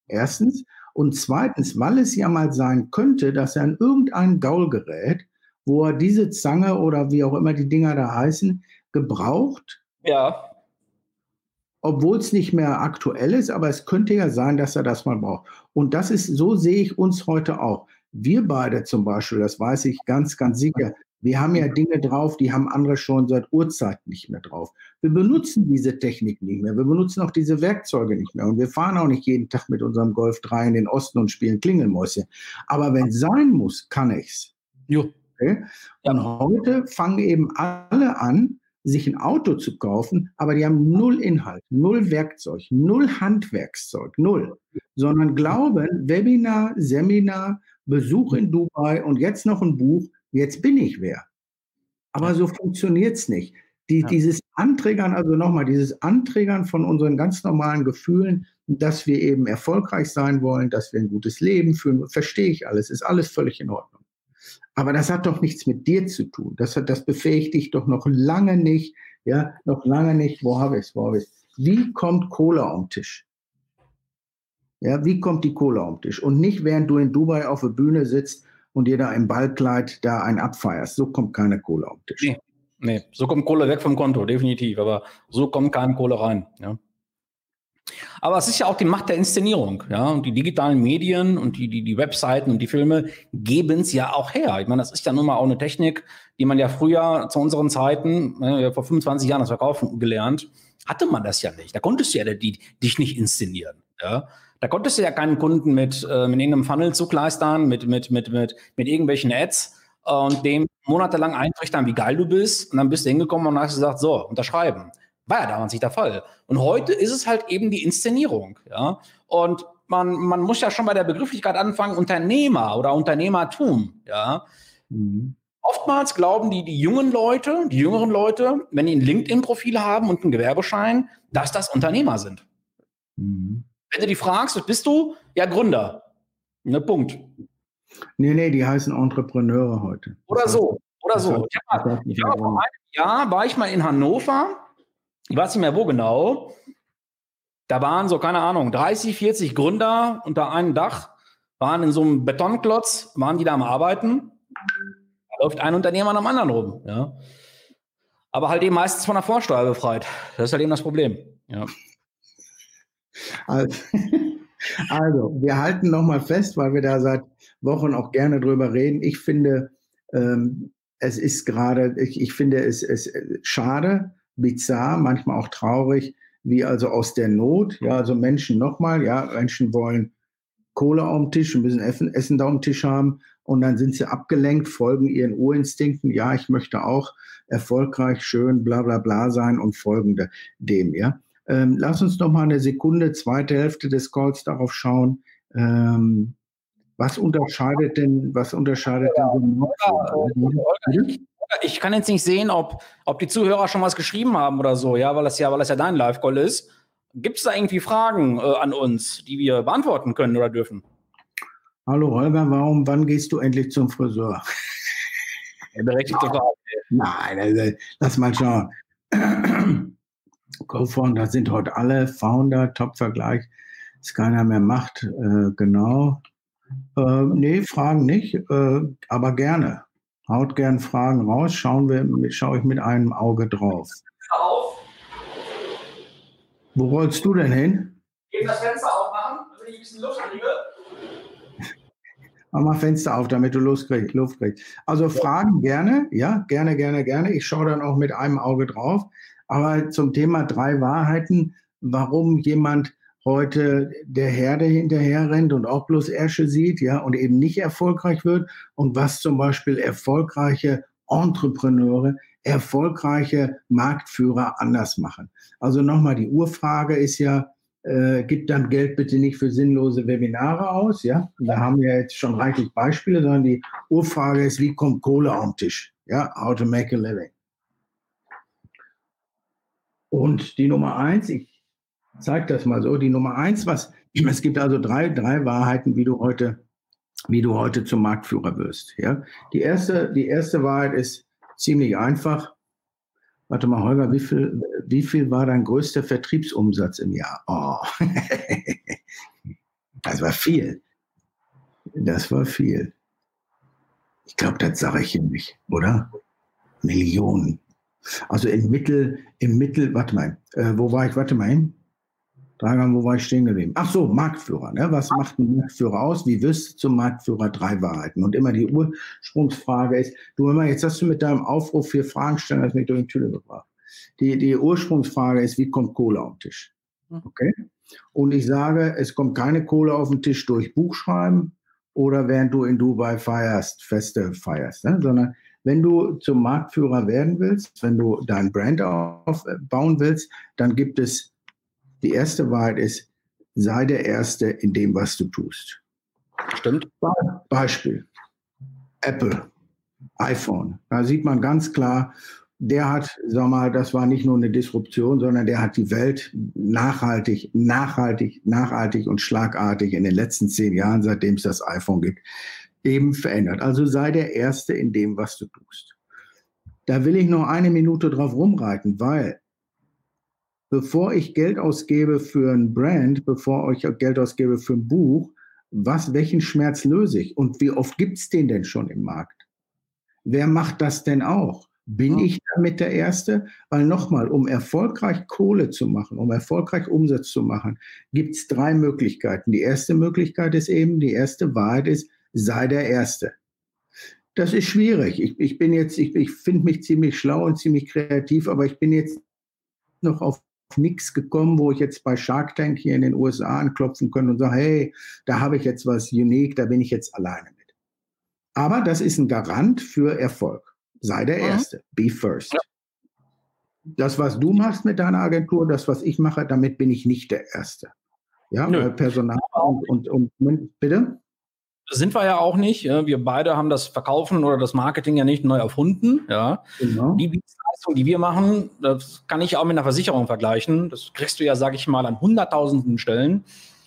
Erstens. Und zweitens, weil es ja mal sein könnte, dass er an irgendein Gaul gerät, wo er diese Zange oder wie auch immer die Dinger da heißen, gebraucht. Ja. Obwohl es nicht mehr aktuell ist, aber es könnte ja sein, dass er das mal braucht. Und das ist, so sehe ich uns heute auch. Wir beide zum Beispiel, das weiß ich ganz, ganz sicher, wir haben ja Dinge drauf, die haben andere schon seit Urzeiten nicht mehr drauf. Wir benutzen diese Technik nicht mehr. Wir benutzen auch diese Werkzeuge nicht mehr. Und wir fahren auch nicht jeden Tag mit unserem Golf 3 in den Osten und spielen Klingelmäuschen. Aber wenn es sein muss, kann ich's. Jo. Okay? Und heute fangen eben alle an, sich ein Auto zu kaufen, aber die haben null Inhalt, null Werkzeug, null Handwerkszeug, null, sondern glauben, Webinar, Seminar, Besuch in Dubai und jetzt noch ein Buch, jetzt bin ich wer. Aber so funktioniert es nicht. Die, ja. Dieses Anträgern, also nochmal, dieses Anträgern von unseren ganz normalen Gefühlen, dass wir eben erfolgreich sein wollen, dass wir ein gutes Leben führen, verstehe ich alles, ist alles völlig in Ordnung. Aber das hat doch nichts mit dir zu tun. Das, hat, das befähigt dich doch noch lange nicht, ja, noch lange nicht, wo habe ich es, wo habe ich es. Wie kommt Cola am Tisch? Ja, wie kommt die Cola am Tisch? Und nicht, während du in Dubai auf der Bühne sitzt und da im Ballkleid da einen abfeierst. So kommt keine Kohle am Tisch. Nee, nee, so kommt Kohle weg vom Konto, definitiv. Aber so kommt keine Kohle rein. Ja. Aber es ist ja auch die Macht der Inszenierung, ja. Und die digitalen Medien und die, die, die Webseiten und die Filme geben es ja auch her. Ich meine, das ist ja nun mal auch eine Technik, die man ja früher zu unseren Zeiten, ne, vor 25 Jahren das Verkaufen gelernt, hatte man das ja nicht. Da konntest du ja die, dich nicht inszenieren, ja. Da konntest du ja keinen Kunden mit, äh, mit irgendeinem Funnel zugleistern, mit, mit, mit, mit, mit irgendwelchen Ads äh, und dem monatelang eintrichtern, wie geil du bist. Und dann bist du hingekommen und hast gesagt, so, unterschreiben. War ja damals nicht der Fall. Und heute ist es halt eben die Inszenierung. Ja? Und man, man muss ja schon bei der Begrifflichkeit anfangen, Unternehmer oder Unternehmertum. Ja? Mhm. Oftmals glauben die, die jungen Leute, die jüngeren Leute, wenn die ein LinkedIn-Profil haben und einen Gewerbeschein, dass das Unternehmer sind. Mhm. Wenn du die fragst, bist du? Ja, Gründer. Ne, Punkt. Nee, nee, die heißen Entrepreneure heute. Oder so. Oder so. Ich war, ich war vor einem Jahr war ich mal in Hannover. Ich weiß nicht mehr wo genau. Da waren so, keine Ahnung, 30, 40 Gründer unter einem Dach, waren in so einem Betonklotz, waren die da am Arbeiten. Da läuft ein Unternehmer dem anderen rum. Ja. Aber halt eben meistens von der Vorsteuer befreit. Das ist halt eben das Problem. Ja. Also, (laughs) also wir halten nochmal fest, weil wir da seit Wochen auch gerne drüber reden. Ich finde, ähm, es ist gerade, ich, ich finde es, es schade, bizarr, manchmal auch traurig, wie also aus der Not, ja, also Menschen nochmal, ja, Menschen wollen Kohle auf dem Tisch, bisschen Essen, Essen da am Tisch haben und dann sind sie abgelenkt, folgen ihren Urinstinkten, ja, ich möchte auch erfolgreich, schön, bla bla bla sein und folgende dem, ja. Ähm, lass uns noch mal eine Sekunde, zweite Hälfte des Calls darauf schauen. Ähm, was unterscheidet denn, was unterscheidet ja, denn so ich kann jetzt nicht sehen, ob, ob die Zuhörer schon was geschrieben haben oder so, ja, weil das ja, weil das ja dein Live-Call ist. Gibt es da irgendwie Fragen äh, an uns, die wir beantworten können oder dürfen? Hallo Holger, warum, wann gehst du endlich zum Friseur? Berechtigte Frage. (laughs) Nein, also, lass mal schauen. Co-Founder sind heute alle Founder, Top-Vergleich, ist keiner mehr macht, äh, genau. Äh, nee, Fragen nicht, äh, aber gerne. Haut gern Fragen raus, schauen wir, schaue ich mit einem Auge drauf. Auf. Wo rollst du denn hin? Eben das Fenster aufmachen, damit ich ein bisschen Luft kriege. Mach mal Fenster auf, damit du Luft kriegst. Luft kriegst. Also ja. Fragen gerne, ja, gerne, gerne, gerne. Ich schaue dann auch mit einem Auge drauf. Aber zum Thema drei Wahrheiten, warum jemand heute der Herde hinterher rennt und auch bloß Ärsche sieht, ja, und eben nicht erfolgreich wird und was zum Beispiel erfolgreiche Entrepreneure, erfolgreiche Marktführer anders machen. Also nochmal, die Urfrage ist ja, äh, gibt dann Geld bitte nicht für sinnlose Webinare aus, ja? Da haben wir jetzt schon reichlich Beispiele, sondern die Urfrage ist, wie kommt Kohle am Tisch? Ja, how to make a living. Und die Nummer eins, ich zeige das mal so, die Nummer eins, was, es gibt also drei, drei Wahrheiten, wie du heute, wie du heute zum Marktführer wirst. Ja? Die, erste, die erste Wahrheit ist ziemlich einfach. Warte mal, Holger, wie viel, wie viel war dein größter Vertriebsumsatz im Jahr? Oh, (laughs) das war viel. Das war viel. Ich glaube, das sage ich ihm nicht, oder? Millionen. Also im Mittel, im Mittel, warte mal, äh, wo war ich, warte mal hin? Dragan, wo war ich stehen geblieben? Ach so, Marktführer. Ne? Was macht ein Marktführer aus? Wie wirst du zum Marktführer? Drei Wahrheiten. Und immer die Ursprungsfrage ist, du immer, jetzt hast du mit deinem Aufruf vier Fragen stellen, hast mich durch die Tülle gebracht. Die, die Ursprungsfrage ist, wie kommt Kohle auf den Tisch? Hm. Okay? Und ich sage, es kommt keine Kohle auf den Tisch durch Buchschreiben oder während du in Dubai feierst, Feste feierst, ne? sondern wenn du zum Marktführer werden willst, wenn du dein Brand aufbauen willst, dann gibt es, die erste Wahrheit ist, sei der Erste in dem, was du tust. Stimmt. Beispiel. Apple, iPhone. Da sieht man ganz klar, der hat, sag mal, das war nicht nur eine Disruption, sondern der hat die Welt nachhaltig, nachhaltig, nachhaltig und schlagartig in den letzten zehn Jahren, seitdem es das iPhone gibt, eben verändert. Also sei der Erste in dem, was du tust. Da will ich noch eine Minute drauf rumreiten, weil bevor ich Geld ausgebe für ein Brand, bevor ich Geld ausgebe für ein Buch, was, welchen Schmerz löse ich und wie oft gibt es den denn schon im Markt? Wer macht das denn auch? Bin ich damit der Erste? Weil nochmal, um erfolgreich Kohle zu machen, um erfolgreich Umsatz zu machen, gibt es drei Möglichkeiten. Die erste Möglichkeit ist eben, die erste Wahrheit ist, sei der Erste. Das ist schwierig. Ich, ich bin jetzt, ich, ich finde mich ziemlich schlau und ziemlich kreativ, aber ich bin jetzt noch auf nichts gekommen, wo ich jetzt bei Shark Tank hier in den USA anklopfen könnte und sagen, hey, da habe ich jetzt was unique, da bin ich jetzt alleine mit. Aber das ist ein Garant für Erfolg. Sei der mhm. Erste. Be first. Ja. Das, was du machst mit deiner Agentur, das, was ich mache, damit bin ich nicht der Erste. Ja. Personal und, und, und, bitte? Sind wir ja auch nicht. Wir beide haben das Verkaufen oder das Marketing ja nicht neu erfunden. Ja. Genau. Die Dienstleistung, die wir machen, das kann ich auch mit einer Versicherung vergleichen. Das kriegst du ja, sage ich mal, an hunderttausenden Stellen.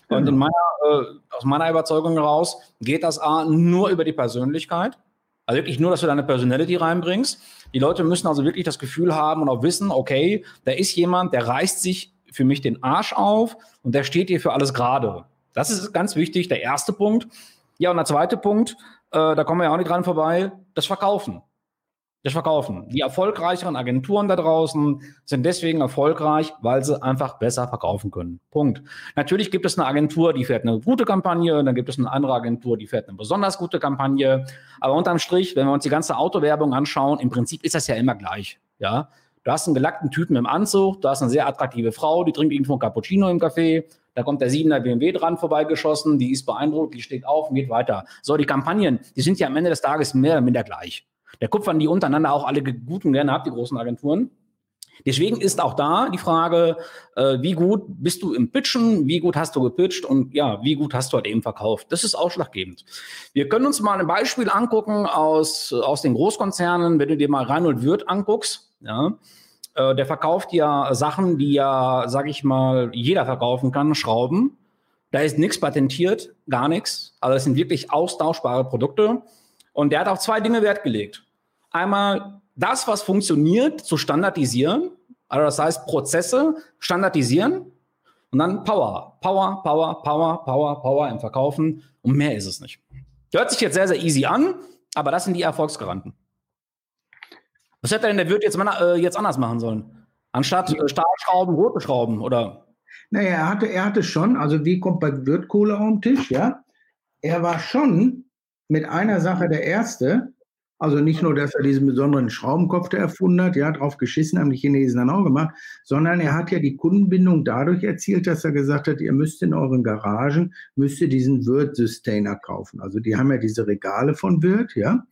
Genau. Und in meiner, äh, aus meiner Überzeugung heraus geht das A nur über die Persönlichkeit. Also wirklich nur, dass du deine Personality reinbringst. Die Leute müssen also wirklich das Gefühl haben und auch wissen, okay, da ist jemand, der reißt sich für mich den Arsch auf und der steht hier für alles gerade. Das ist ganz wichtig, der erste Punkt. Ja, und der zweite Punkt, äh, da kommen wir ja auch nicht dran vorbei, das Verkaufen das Verkaufen. Die erfolgreicheren Agenturen da draußen sind deswegen erfolgreich, weil sie einfach besser verkaufen können. Punkt. Natürlich gibt es eine Agentur, die fährt eine gute Kampagne, dann gibt es eine andere Agentur, die fährt eine besonders gute Kampagne. Aber unterm Strich, wenn wir uns die ganze Autowerbung anschauen, im Prinzip ist das ja immer gleich. Ja, du hast einen gelackten Typen im Anzug, du hast eine sehr attraktive Frau, die trinkt irgendwo ein Cappuccino im Café. Da kommt der 7er BMW dran vorbeigeschossen, die ist beeindruckt, die steht auf und geht weiter. So, die Kampagnen, die sind ja am Ende des Tages mehr oder minder gleich. Da kupfern die untereinander auch alle guten gerne ab, die großen Agenturen. Deswegen ist auch da die Frage, äh, wie gut bist du im Pitchen, wie gut hast du gepitcht und ja, wie gut hast du halt eben verkauft. Das ist ausschlaggebend. Wir können uns mal ein Beispiel angucken aus, aus den Großkonzernen, wenn du dir mal Reinhold Wirth anguckst, ja, äh, der verkauft ja Sachen, die ja, sag ich mal, jeder verkaufen kann, Schrauben. Da ist nichts patentiert, gar nichts. Also es sind wirklich austauschbare Produkte. Und der hat auf zwei Dinge Wert gelegt einmal das, was funktioniert, zu standardisieren. Also das heißt Prozesse standardisieren und dann Power, Power, Power, Power, Power, Power im Verkaufen und mehr ist es nicht. Hört sich jetzt sehr, sehr easy an, aber das sind die Erfolgsgaranten. Was hätte denn der Wirt jetzt, äh, jetzt anders machen sollen? Anstatt äh, Stahlschrauben, rote Schrauben oder? Naja, er hatte, er hatte schon, also wie kommt bei Wirtkohle auf den Tisch, ja? Er war schon mit einer Sache der Erste, also nicht nur, dass er diesen besonderen Schraubenkopf da erfunden hat, ja, drauf geschissen haben die Chinesen dann auch gemacht, sondern er hat ja die Kundenbindung dadurch erzielt, dass er gesagt hat, ihr müsst in euren Garagen, müsst ihr diesen Wirt-Sustainer kaufen. Also die haben ja diese Regale von Wirt, ja,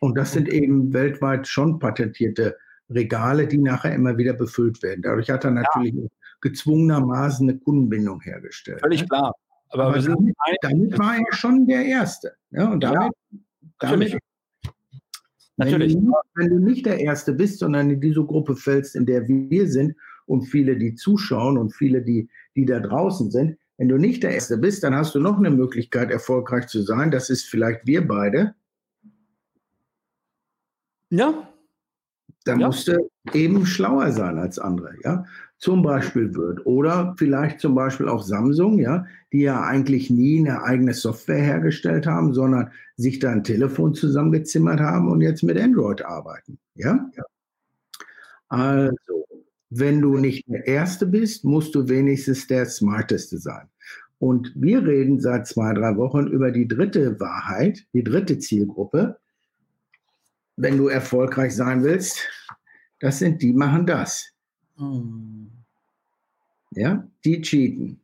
und das sind eben weltweit schon patentierte Regale, die nachher immer wieder befüllt werden. Dadurch hat er natürlich ja. gezwungenermaßen eine Kundenbindung hergestellt. Völlig ne? klar. Aber, Aber damit, damit, war er schon der Erste. Ja, und damit, ja, damit Natürlich. Wenn du, wenn du, nicht der Erste bist, sondern in diese Gruppe fällst, in der wir sind und viele, die zuschauen und viele, die, die da draußen sind, wenn du nicht der Erste bist, dann hast du noch eine Möglichkeit, erfolgreich zu sein. Das ist vielleicht wir beide. Ja. Dann ja. musst du eben schlauer sein als andere, ja zum Beispiel wird. Oder vielleicht zum Beispiel auch Samsung, ja, die ja eigentlich nie eine eigene Software hergestellt haben, sondern sich da ein Telefon zusammengezimmert haben und jetzt mit Android arbeiten. Ja? ja. Also, wenn du nicht der Erste bist, musst du wenigstens der Smarteste sein. Und wir reden seit zwei, drei Wochen über die dritte Wahrheit, die dritte Zielgruppe. Wenn du erfolgreich sein willst, das sind die machen das. Hm. Ja, die cheaten.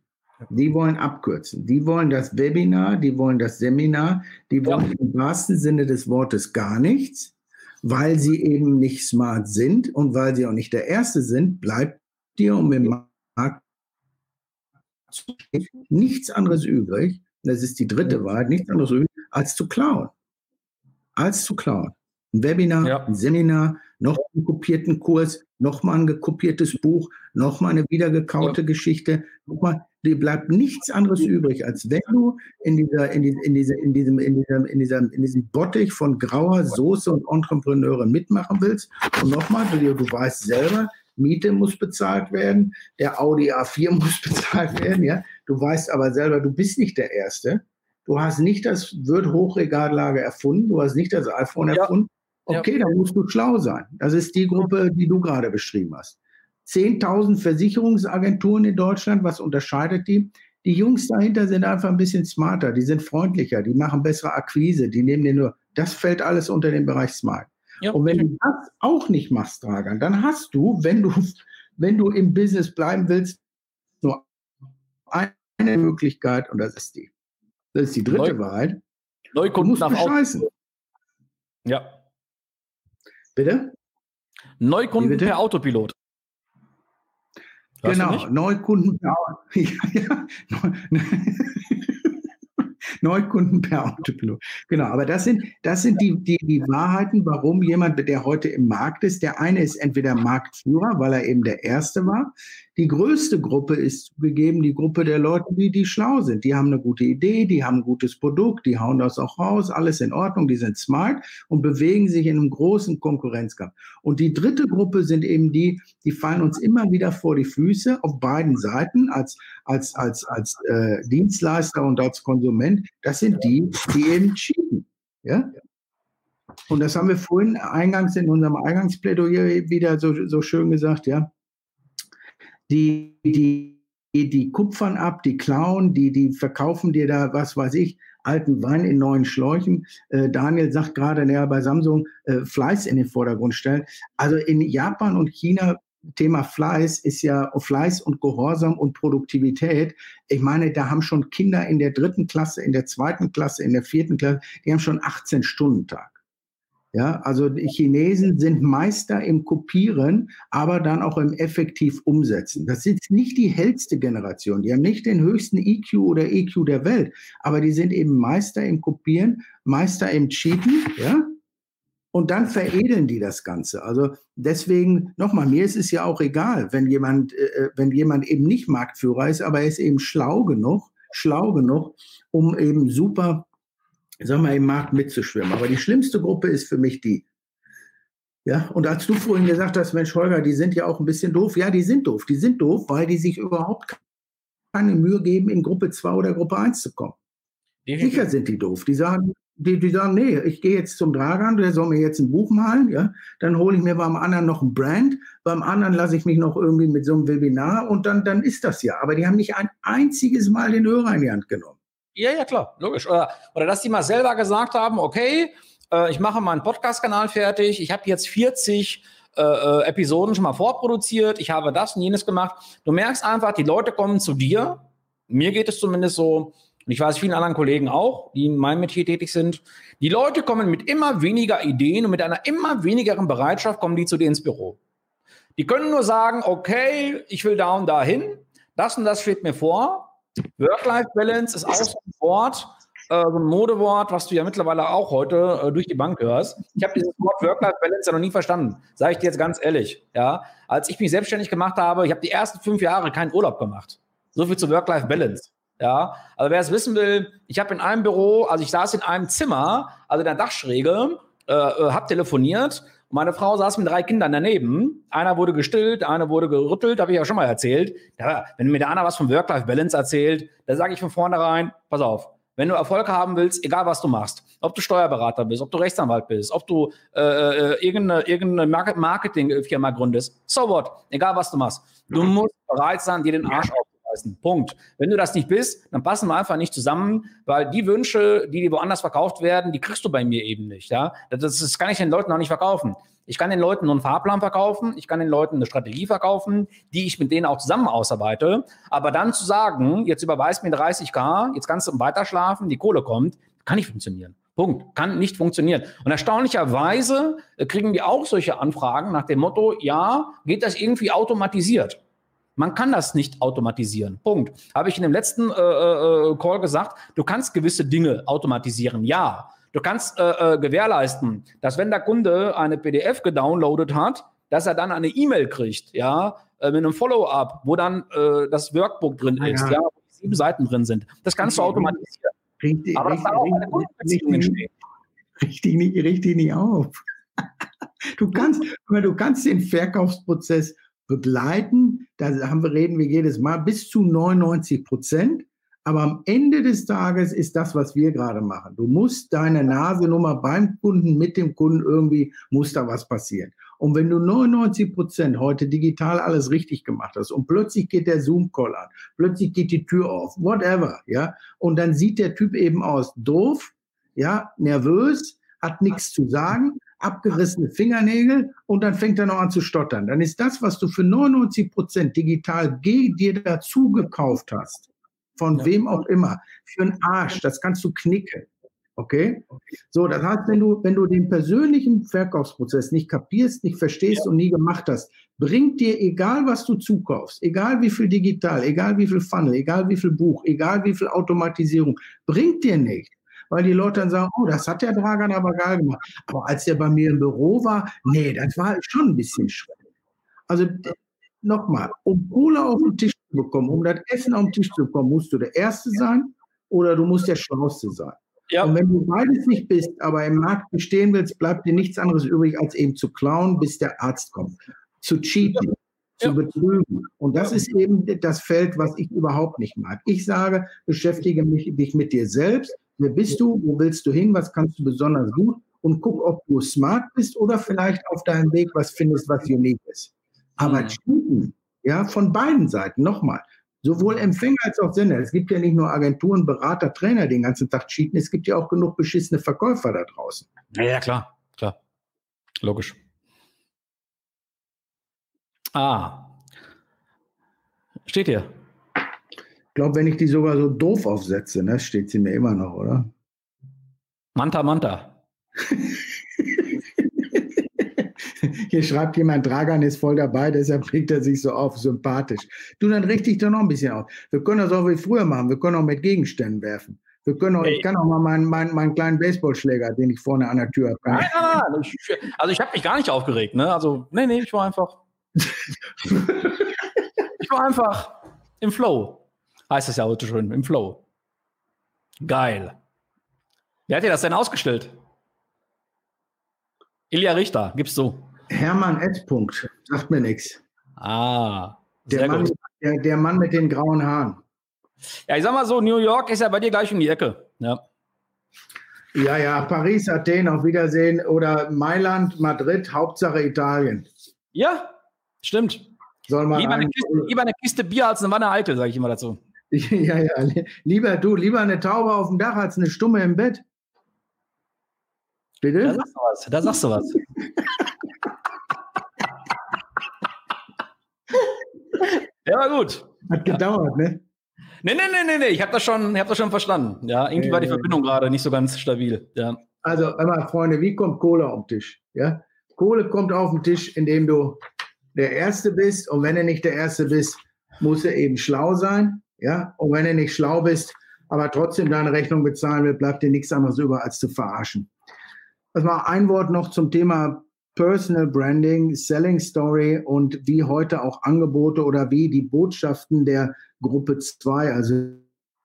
Die wollen abkürzen. Die wollen das Webinar, die wollen das Seminar, die wollen ja. im wahrsten Sinne des Wortes gar nichts, weil sie eben nicht smart sind und weil sie auch nicht der Erste sind, bleibt dir um im Markt nichts anderes übrig, das ist die dritte Wahrheit, nichts anderes übrig, als zu klauen. Als zu klauen. Ein Webinar, ja. ein Seminar, noch einen kopierten Kurs, nochmal ein gekopiertes Buch, nochmal eine wiedergekaute ja. Geschichte. Nochmal, dir bleibt nichts anderes übrig, als wenn du in dieser, in, die, in, diese, in diesem, in diesem, in diesem, in diesem Bottich von grauer Soße und Entrepreneure mitmachen willst. Und nochmal, du, du weißt selber, Miete muss bezahlt werden, der Audi A4 (laughs) muss bezahlt werden, ja. Du weißt aber selber, du bist nicht der Erste. Du hast nicht das Wirt-Hochregallager erfunden, du hast nicht das iPhone ja. erfunden. Okay, ja. dann musst du schlau sein. Das ist die Gruppe, die du gerade beschrieben hast. 10.000 Versicherungsagenturen in Deutschland, was unterscheidet die? Die Jungs dahinter sind einfach ein bisschen smarter, die sind freundlicher, die machen bessere Akquise, die nehmen dir nur, das fällt alles unter den Bereich Smart. Ja. Und wenn du das auch nicht machst, Dragan, dann hast du, wenn du, wenn du im Business bleiben willst, nur eine Möglichkeit und das ist die. Das ist die dritte Neu Wahrheit. Neukunden nach. Auto. Ja. Bitte? Neukunden bitte? per Autopilot. Hörst genau, Neukunden per (laughs) ja. (laughs) Neukunden per Autopilot. Genau, aber das sind, das sind die, die, die Wahrheiten, warum jemand, der heute im Markt ist, der eine ist entweder Marktführer, weil er eben der Erste war. Die größte Gruppe ist zugegeben die Gruppe der Leute, die, die schlau sind. Die haben eine gute Idee, die haben ein gutes Produkt, die hauen das auch raus, alles in Ordnung, die sind smart und bewegen sich in einem großen Konkurrenzkampf. Und die dritte Gruppe sind eben die, die fallen uns immer wieder vor die Füße auf beiden Seiten als, als, als, als äh, Dienstleister und als Konsument. Das sind die, die eben cheaten. Ja? Und das haben wir vorhin eingangs in unserem Eingangsplädoyer wieder so, so schön gesagt, ja die, die, die kupfern ab, die klauen, die, die verkaufen dir da, was weiß ich, alten Wein in neuen Schläuchen. Äh, Daniel sagt gerade, naja, bei Samsung äh, Fleiß in den Vordergrund stellen. Also in Japan und China Thema Fleiß ist ja Fleiß und Gehorsam und Produktivität. Ich meine, da haben schon Kinder in der dritten Klasse, in der zweiten Klasse, in der vierten Klasse, die haben schon 18 Stunden Tag. Ja, also die Chinesen sind Meister im Kopieren, aber dann auch im effektiv Umsetzen. Das ist nicht die hellste Generation. Die haben nicht den höchsten EQ oder EQ der Welt, aber die sind eben Meister im Kopieren, Meister im Cheaten, ja. Und dann veredeln die das Ganze. Also deswegen, nochmal, mir ist es ja auch egal, wenn jemand, äh, äh, wenn jemand eben nicht Marktführer ist, aber er ist eben schlau genug, schlau genug, um eben super sag mal, im Markt mitzuschwimmen. Aber die schlimmste Gruppe ist für mich die. Ja, und als du vorhin gesagt hast, Mensch, Holger, die sind ja auch ein bisschen doof. Ja, die sind doof. Die sind doof, weil die sich überhaupt keine Mühe geben, in Gruppe 2 oder Gruppe 1 zu kommen. Definitiv. Sicher sind die doof. Die sagen, die, die sagen, nee, ich gehe jetzt zum Dragan, der soll mir jetzt ein Buch malen, ja, dann hole ich mir beim anderen noch ein Brand, beim anderen lasse ich mich noch irgendwie mit so einem Webinar und dann, dann ist das ja. Aber die haben nicht ein einziges Mal den Hörer in die Hand genommen. Ja, ja, klar, logisch. Oder, oder dass die mal selber gesagt haben, okay, äh, ich mache meinen Podcast-Kanal fertig, ich habe jetzt 40 äh, äh, Episoden schon mal vorproduziert, ich habe das und jenes gemacht. Du merkst einfach, die Leute kommen zu dir. Mir geht es zumindest so, und ich weiß vielen anderen Kollegen auch, die in meinem Metier tätig sind. Die Leute kommen mit immer weniger Ideen und mit einer immer wenigeren Bereitschaft kommen die zu dir ins Büro. Die können nur sagen, okay, ich will da und da hin, das und das steht mir vor, Work-Life-Balance ist auch so ein Wort, äh, so ein Modewort, was du ja mittlerweile auch heute äh, durch die Bank hörst. Ich habe dieses Wort Work-Life-Balance ja noch nie verstanden, sage ich dir jetzt ganz ehrlich. Ja, als ich mich selbstständig gemacht habe, ich habe die ersten fünf Jahre keinen Urlaub gemacht. So viel zu Work-Life-Balance. Ja, also wer es wissen will, ich habe in einem Büro, also ich saß in einem Zimmer, also in der Dachschräge, äh, äh habe telefoniert meine Frau saß mit drei Kindern daneben. Einer wurde gestillt, einer wurde gerüttelt, habe ich ja schon mal erzählt. Ja, wenn mir der einer was von Work-Life-Balance erzählt, da sage ich von vornherein, pass auf, wenn du Erfolg haben willst, egal was du machst, ob du Steuerberater bist, ob du Rechtsanwalt bist, ob du äh, äh irgendeine, irgendeine Marketingfirma gründest, so what, egal was du machst, du musst bereit sein, dir den Arsch auf leisten. Punkt. Wenn du das nicht bist, dann passen wir einfach nicht zusammen, weil die Wünsche, die dir woanders verkauft werden, die kriegst du bei mir eben nicht. Ja? Das, das kann ich den Leuten auch nicht verkaufen. Ich kann den Leuten nur einen Fahrplan verkaufen, ich kann den Leuten eine Strategie verkaufen, die ich mit denen auch zusammen ausarbeite. Aber dann zu sagen, jetzt überweist mir 30k, jetzt kannst du weiter schlafen, die Kohle kommt, kann nicht funktionieren. Punkt. Kann nicht funktionieren. Und erstaunlicherweise kriegen wir auch solche Anfragen nach dem Motto, ja, geht das irgendwie automatisiert? Man kann das nicht automatisieren. Punkt. Habe ich in dem letzten äh, äh, Call gesagt, du kannst gewisse Dinge automatisieren, ja. Du kannst äh, äh, gewährleisten, dass wenn der Kunde eine PDF gedownloadet hat, dass er dann eine E-Mail kriegt, ja, äh, mit einem Follow-up, wo dann äh, das Workbook drin ah, ist, ja. ja, wo sieben Seiten drin sind. Das kannst du automatisieren. Richtig, Aber das richtig, auch eine Kundenbeziehung entstehen. Richtig nicht, richtig nicht auf. (laughs) Du kannst, du kannst den Verkaufsprozess begleiten. Da haben wir, reden wir jedes Mal bis zu 99 Prozent. Aber am Ende des Tages ist das, was wir gerade machen. Du musst deine Nasenummer beim Kunden, mit dem Kunden irgendwie, muss da was passieren. Und wenn du 99 Prozent heute digital alles richtig gemacht hast und plötzlich geht der Zoom-Call an, plötzlich geht die Tür auf, whatever, ja, und dann sieht der Typ eben aus doof, ja, nervös, hat nichts zu sagen, abgerissene Fingernägel und dann fängt er noch an zu stottern. Dann ist das, was du für 99 Prozent digital dir dazu gekauft hast, von ja. wem auch immer, für einen Arsch, das kannst du knicken. Okay? So, das heißt, wenn du, wenn du den persönlichen Verkaufsprozess nicht kapierst, nicht verstehst ja. und nie gemacht hast, bringt dir, egal was du zukaufst, egal wie viel digital, egal wie viel Funnel, egal wie viel Buch, egal wie viel Automatisierung, bringt dir nicht weil die Leute dann sagen, oh, das hat der Dragan aber geil gemacht. Aber als er bei mir im Büro war, nee, das war schon ein bisschen schwer. Also nochmal, um Kohle auf den Tisch zu bekommen, um das Essen auf den Tisch zu bekommen, musst du der Erste sein oder du musst der Schlauste sein. Ja. Und wenn du beides nicht bist, aber im Markt bestehen willst, bleibt dir nichts anderes übrig, als eben zu klauen, bis der Arzt kommt. Zu cheaten, ja. zu betrügen. Und das ist eben das Feld, was ich überhaupt nicht mag. Ich sage, beschäftige mich, dich mit dir selbst Wer bist du? Wo willst du hin? Was kannst du besonders gut? Und guck, ob du smart bist oder vielleicht auf deinem Weg was findest, was unique ist. Aber mhm. cheaten, ja, von beiden Seiten, nochmal. Sowohl Empfänger als auch Sender. Es gibt ja nicht nur Agenturen, Berater, Trainer, die den ganzen Tag cheaten. Es gibt ja auch genug beschissene Verkäufer da draußen. Ja, ja klar, klar. Logisch. Ah. Steht hier glaube, wenn ich die sogar so doof aufsetze, ne, steht sie mir immer noch, oder? Manta, Manta. (laughs) Hier schreibt jemand, Dragan ist voll dabei, deshalb bringt er sich so auf, sympathisch. Du, dann richte ich doch noch ein bisschen auf. Wir können das auch wie früher machen. Wir können auch mit Gegenständen werfen. Wir können auch, hey. Ich kann auch mal meinen, meinen, meinen kleinen Baseballschläger, den ich vorne an der Tür habe. Nein. Ich, also ich habe mich gar nicht aufgeregt. Ne? Also, nee, nee, ich war einfach. (laughs) ich war einfach im Flow heißt es ja heute schon, im Flow. Geil. Wer hat dir das denn ausgestellt? Ilja Richter, gibst du. Hermann S. Punkt, sagt mir nichts. Ah, der Mann, der, der, Mann mit den grauen Haaren. Ja, ich sag mal so, New York ist ja bei dir gleich um die Ecke. Ja. Ja, ja, Paris, Athen, auf Wiedersehen oder Mailand, Madrid, Hauptsache Italien. Ja, stimmt. Soll man lieber, eine Kiste, lieber eine Kiste Bier als eine Wanne Eitel, sage ich immer dazu. (laughs) Ja, ja, lieber du, lieber eine Taube auf dem Dach als eine Stumme im Bett. Bitte? Da sagst du was. Da sagst du was. (laughs) ja, war gut. Hat gedauert, ne? Nee, nee, nee, nee, nee. Ich habe das, schon, hab das schon verstanden. Ja, irgendwie äh, war die Verbindung gerade nicht so ganz stabil. Ja. Also, immer, Freunde, wie kommt Kohle auf den Tisch? Ja? Kohle kommt auf den Tisch, indem du der Erste bist. Und wenn du nicht der Erste bist, muss er eben schlau sein. Ja, und wenn du nicht schlau bist, aber trotzdem deine Rechnung bezahlen will, bleibt dir nichts anderes über, als zu verarschen. Das war ein Wort noch zum Thema Personal Branding, Selling Story und wie heute auch Angebote oder wie die Botschaften der Gruppe 2, also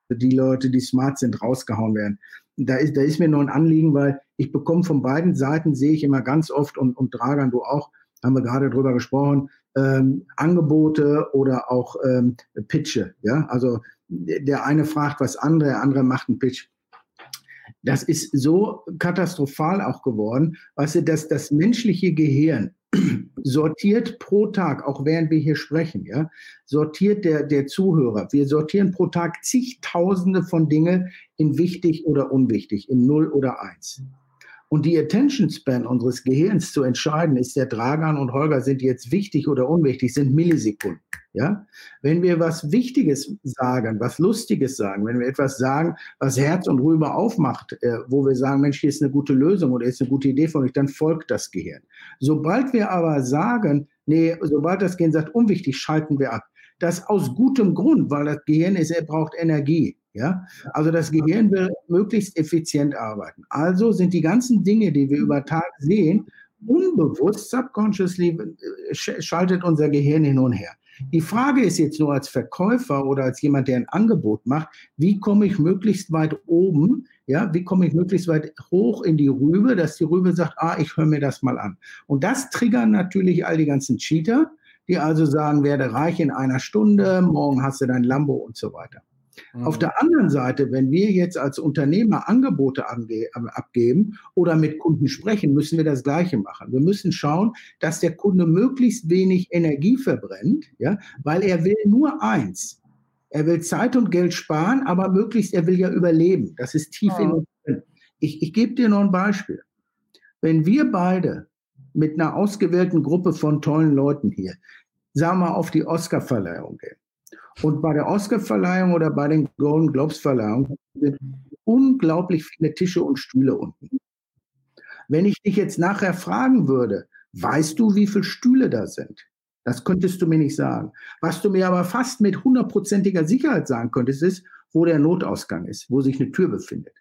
die Leute, die smart sind, rausgehauen werden. Da ist, da ist mir nur ein Anliegen, weil ich bekomme von beiden Seiten, sehe ich immer ganz oft und, und Dragan, du auch, haben wir gerade drüber gesprochen, ähm, Angebote oder auch ähm, Pitche. Ja? Also der eine fragt was andere, der andere macht einen Pitch. Das ist so katastrophal auch geworden, weißt du, dass das menschliche Gehirn (clears throat) sortiert pro Tag, auch während wir hier sprechen, ja, sortiert der, der Zuhörer. Wir sortieren pro Tag zigtausende von Dingen in wichtig oder unwichtig, in null oder eins. Und die Attention Span unseres Gehirns zu entscheiden, ist der Dragan und Holger sind jetzt wichtig oder unwichtig, sind Millisekunden. Ja? Wenn wir was Wichtiges sagen, was Lustiges sagen, wenn wir etwas sagen, was Herz und Rübe aufmacht, äh, wo wir sagen, Mensch, hier ist eine gute Lösung oder ist eine gute Idee von euch, dann folgt das Gehirn. Sobald wir aber sagen, nee, sobald das Gehirn sagt, unwichtig, schalten wir ab das aus gutem Grund, weil das Gehirn ist, er braucht Energie. Ja, also das Gehirn will möglichst effizient arbeiten. Also sind die ganzen Dinge, die wir über Tag sehen, unbewusst, subconsciously äh, schaltet unser Gehirn hin und her. Die Frage ist jetzt nur als Verkäufer oder als jemand, der ein Angebot macht, wie komme ich möglichst weit oben, ja, wie komme ich möglichst weit hoch in die Rübe, dass die Rübe sagt, ah, ich höre mir das mal an. Und das triggern natürlich all die ganzen Cheater, die also sagen, werde reich in einer Stunde, morgen hast du dein Lambo und so weiter. Mhm. Auf der anderen Seite, wenn wir jetzt als Unternehmer Angebote abgeben oder mit Kunden sprechen, müssen wir das Gleiche machen. Wir müssen schauen, dass der Kunde möglichst wenig Energie verbrennt, ja, weil er will nur eins. Er will Zeit und Geld sparen, aber möglichst, er will ja überleben. Das ist tief ja. in uns drin. Ich, ich gebe dir noch ein Beispiel. Wenn wir beide mit einer ausgewählten Gruppe von tollen Leuten hier, sagen wir mal, auf die Oscar-Verleihung gehen, und bei der Oscar-Verleihung oder bei den Golden Globes-Verleihungen sind unglaublich viele Tische und Stühle unten. Wenn ich dich jetzt nachher fragen würde, weißt du, wie viele Stühle da sind? Das könntest du mir nicht sagen. Was du mir aber fast mit hundertprozentiger Sicherheit sagen könntest, ist, wo der Notausgang ist, wo sich eine Tür befindet.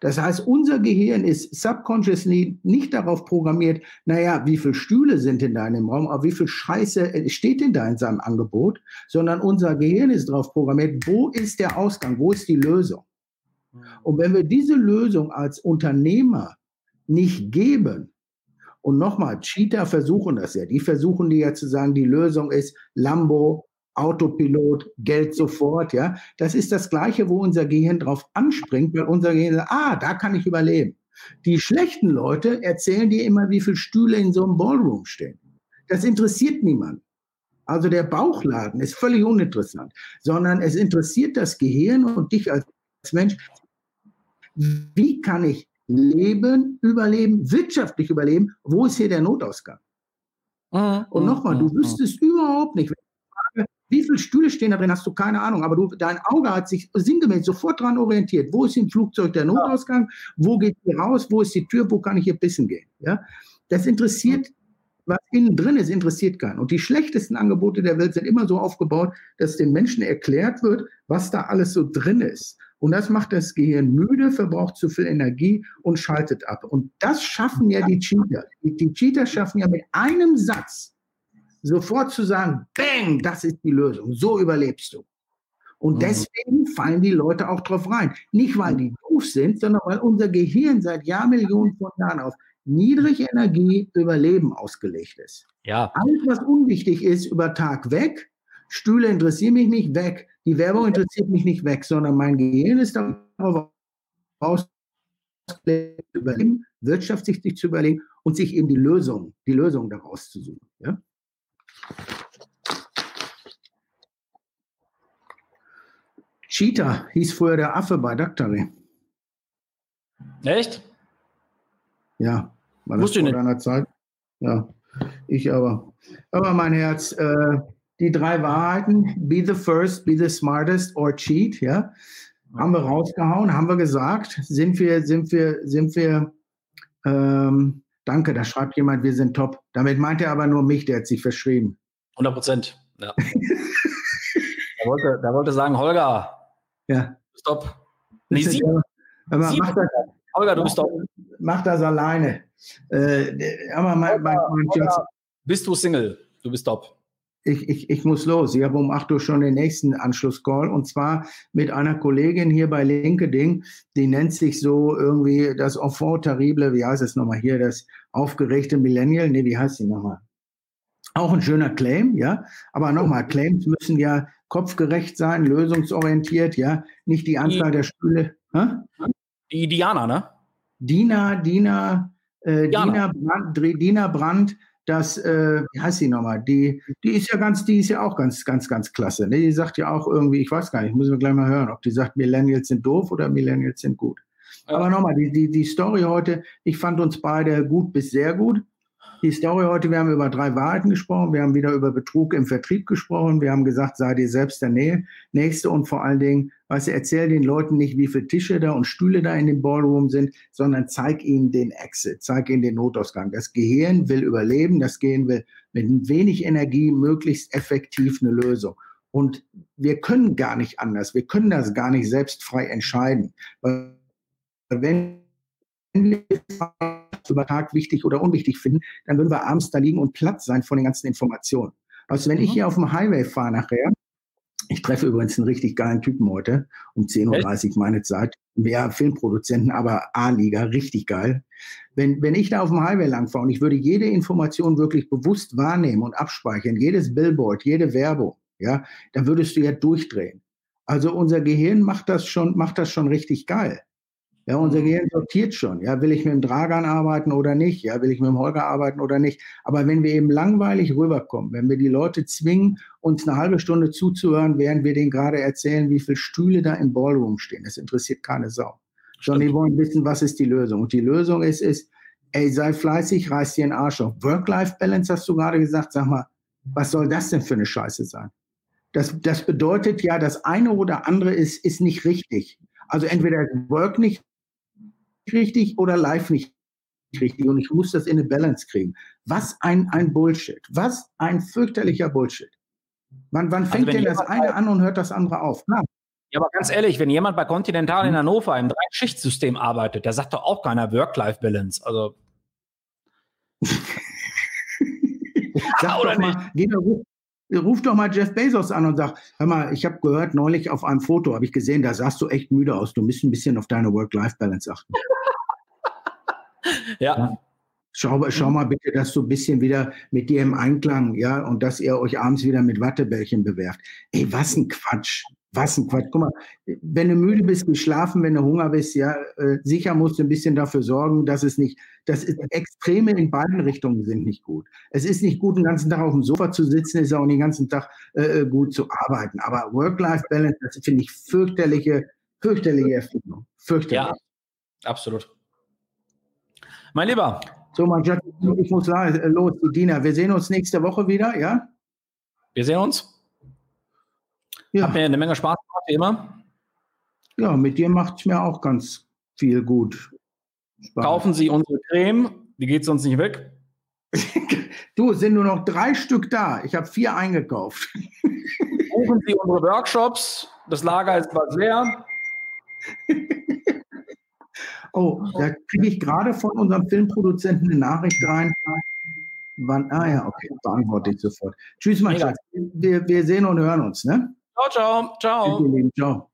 Das heißt, unser Gehirn ist subconsciously nicht darauf programmiert, naja, wie viele Stühle sind in deinem Raum, aber wie viel Scheiße steht denn da in seinem Angebot, sondern unser Gehirn ist darauf programmiert, wo ist der Ausgang, wo ist die Lösung. Mhm. Und wenn wir diese Lösung als Unternehmer nicht geben, und nochmal, Cheater versuchen das ja. Die versuchen dir ja zu sagen, die Lösung ist Lambo, Autopilot, Geld sofort, ja. Das ist das Gleiche, wo unser Gehirn drauf anspringt, weil unser Gehirn sagt, ah, da kann ich überleben. Die schlechten Leute erzählen dir immer, wie viele Stühle in so einem Ballroom stehen. Das interessiert niemand. Also der Bauchladen ist völlig uninteressant, sondern es interessiert das Gehirn und dich als Mensch. Wie kann ich leben, überleben, wirtschaftlich überleben? Wo ist hier der Notausgang? Mhm. Und nochmal, du mhm. wüsstest überhaupt nicht, wie viele Stühle stehen da drin, hast du keine Ahnung. Aber du, dein Auge hat sich sinngemäß sofort daran orientiert. Wo ist im Flugzeug der Notausgang? Wo geht hier raus? Wo ist die Tür? Wo kann ich hier pissen gehen? Ja? Das interessiert, was innen drin ist, interessiert keinen. Und die schlechtesten Angebote der Welt sind immer so aufgebaut, dass den Menschen erklärt wird, was da alles so drin ist. Und das macht das Gehirn müde, verbraucht zu viel Energie und schaltet ab. Und das schaffen ja die Cheater. Die, die Cheater schaffen ja mit einem Satz, sofort zu sagen, bang, das ist die Lösung, so überlebst du. Und mhm. deswegen fallen die Leute auch drauf rein. Nicht, weil die doof sind, sondern weil unser Gehirn seit Jahrmillionen von Jahren auf niedrige Energie Überleben ausgelegt ist. Ja. Alles, was unwichtig ist, über Tag weg. Stühle interessieren mich nicht weg. Die Werbung interessiert mich nicht weg, sondern mein Gehirn ist darauf ausgelegt, überleben, wirtschaftlich zu überlegen und sich eben die Lösung, die Lösung daraus zu suchen. Ja? Cheetah hieß früher der Affe bei Daktari. Echt? Ja, war das vor deiner Zeit. Ja, ich aber. Aber mein Herz, äh, die drei Wahrheiten, be the first, be the smartest or cheat, ja, haben wir rausgehauen, haben wir gesagt, sind wir, sind wir, sind wir ähm, Danke, da schreibt jemand, wir sind top. Damit meint er aber nur mich, der hat sich verschrieben. 100 Prozent, ja. (laughs) da, wollte, da wollte sagen, Holger, ja. Stopp. Nee, sie, aber sie, mach das, Holger, du bist doch. Mach das alleine. Äh, aber mein, mein, mein Holger, bist du Single? Du bist top ich, ich, ich muss los. Ich habe um 8 Uhr schon den nächsten Anschlusscall und zwar mit einer Kollegin hier bei LinkedIn, die nennt sich so irgendwie das Enfant terrible, wie heißt es nochmal hier, das aufgeregte Millennial, nee, wie heißt sie nochmal? Auch ein schöner Claim, ja. Aber nochmal, (laughs) Claims müssen ja kopfgerecht sein, lösungsorientiert, ja. Nicht die Anzahl die, der Stühle. Hä? Die Diana, ne? Dina, Dina, äh, Dina, Brand, Dina Brandt dass, äh, wie heißt sie nochmal? Die, die ist ja ganz, die ist ja auch ganz, ganz, ganz klasse. Ne? Die sagt ja auch irgendwie, ich weiß gar nicht, müssen wir gleich mal hören, ob die sagt, Millennials sind doof oder Millennials sind gut. Aber nochmal, die, die, die Story heute, ich fand uns beide gut bis sehr gut. Die Story heute, wir haben über drei Wahrheiten gesprochen, wir haben wieder über Betrug im Vertrieb gesprochen, wir haben gesagt, sei dir selbst der Nähe, Nächste und vor allen Dingen, Weißt du, erzähl den Leuten nicht, wie viele Tische da und Stühle da in dem Ballroom sind, sondern zeig ihnen den Exit, zeig ihnen den Notausgang. Das Gehirn will überleben, das Gehirn will mit wenig Energie möglichst effektiv eine Lösung. Und wir können gar nicht anders. Wir können das gar nicht selbst frei entscheiden. Weil wenn wir über Tag wichtig oder unwichtig finden, dann würden wir abends da liegen und platt sein von den ganzen Informationen. Also wenn mhm. ich hier auf dem Highway fahre nachher, ich treffe übrigens einen richtig geilen Typen heute um 10.30 Uhr meine Zeit. Mehr Filmproduzenten, aber A-Liga, richtig geil. Wenn, wenn ich da auf dem Highway langfahre und ich würde jede Information wirklich bewusst wahrnehmen und abspeichern, jedes Billboard, jede Werbung, ja, dann würdest du ja durchdrehen. Also unser Gehirn macht das schon, macht das schon richtig geil. Ja, unser mhm. Gehirn sortiert schon. Ja, will ich mit dem Dragan arbeiten oder nicht? Ja, will ich mit dem Holger arbeiten oder nicht? Aber wenn wir eben langweilig rüberkommen, wenn wir die Leute zwingen, uns eine halbe Stunde zuzuhören, während wir denen gerade erzählen, wie viele Stühle da im Ballroom stehen, das interessiert keine Sau. Sondern die wollen wissen, was ist die Lösung? Und die Lösung ist, ist, ey, sei fleißig, reiß dir den Arsch auf. Work-Life-Balance hast du gerade gesagt. Sag mal, was soll das denn für eine Scheiße sein? Das, das bedeutet ja, das eine oder andere ist, ist nicht richtig. Also entweder Work nicht richtig oder live nicht richtig und ich muss das in eine Balance kriegen. Was ein, ein Bullshit. Was ein fürchterlicher Bullshit. Wann, wann also fängt also denn das eine an und hört das andere auf? Klar. Ja, aber ganz ehrlich, wenn jemand bei Continental in hm. Hannover im Drei-Schicht-System arbeitet, der sagt doch auch keiner Work-Life-Balance. Also. (laughs) Sag oder doch mal, geh, ruf, ruf doch mal Jeff Bezos an und sag, hör mal, ich habe gehört, neulich auf einem Foto habe ich gesehen, da sahst du echt müde aus. Du musst ein bisschen auf deine Work-Life-Balance achten. Ja. Schau, schau mal bitte, dass du ein bisschen wieder mit dir im Einklang, ja, und dass ihr euch abends wieder mit Wattebällchen bewerft. Ey, was ein Quatsch. Was ein Quatsch. Guck mal, wenn du müde bist, geschlafen, wenn du Hunger bist, ja, äh, sicher musst du ein bisschen dafür sorgen, dass es nicht, dass Extreme in beiden Richtungen sind nicht gut. Es ist nicht gut, den ganzen Tag auf dem Sofa zu sitzen, es ist auch den ganzen Tag äh, äh, gut zu arbeiten. Aber Work-Life-Balance, das finde ich fürchterliche, fürchterliche Erfindung. Fürchterlich. Ja, absolut. Mein Lieber. So, mein Schatz, ich muss los, Dina. Wir sehen uns nächste Woche wieder, ja? Wir sehen uns. Ja. Hat mir eine Menge Spaß gemacht, wie immer. Ja, mit dir macht es mir auch ganz viel gut. Spaß. Kaufen Sie unsere Creme, die geht sonst nicht weg. (laughs) du, sind nur noch drei Stück da. Ich habe vier eingekauft. Buchen Sie unsere Workshops. Das Lager ist bald leer. (laughs) oh, da kriege ich gerade von unserem Filmproduzenten eine Nachricht rein. Wann, ah ja, okay, beantworte ich sofort. Tschüss, mein Schatz. Wir, wir sehen und hören uns, ne? Ciao, ciao. Ciao. Ciao.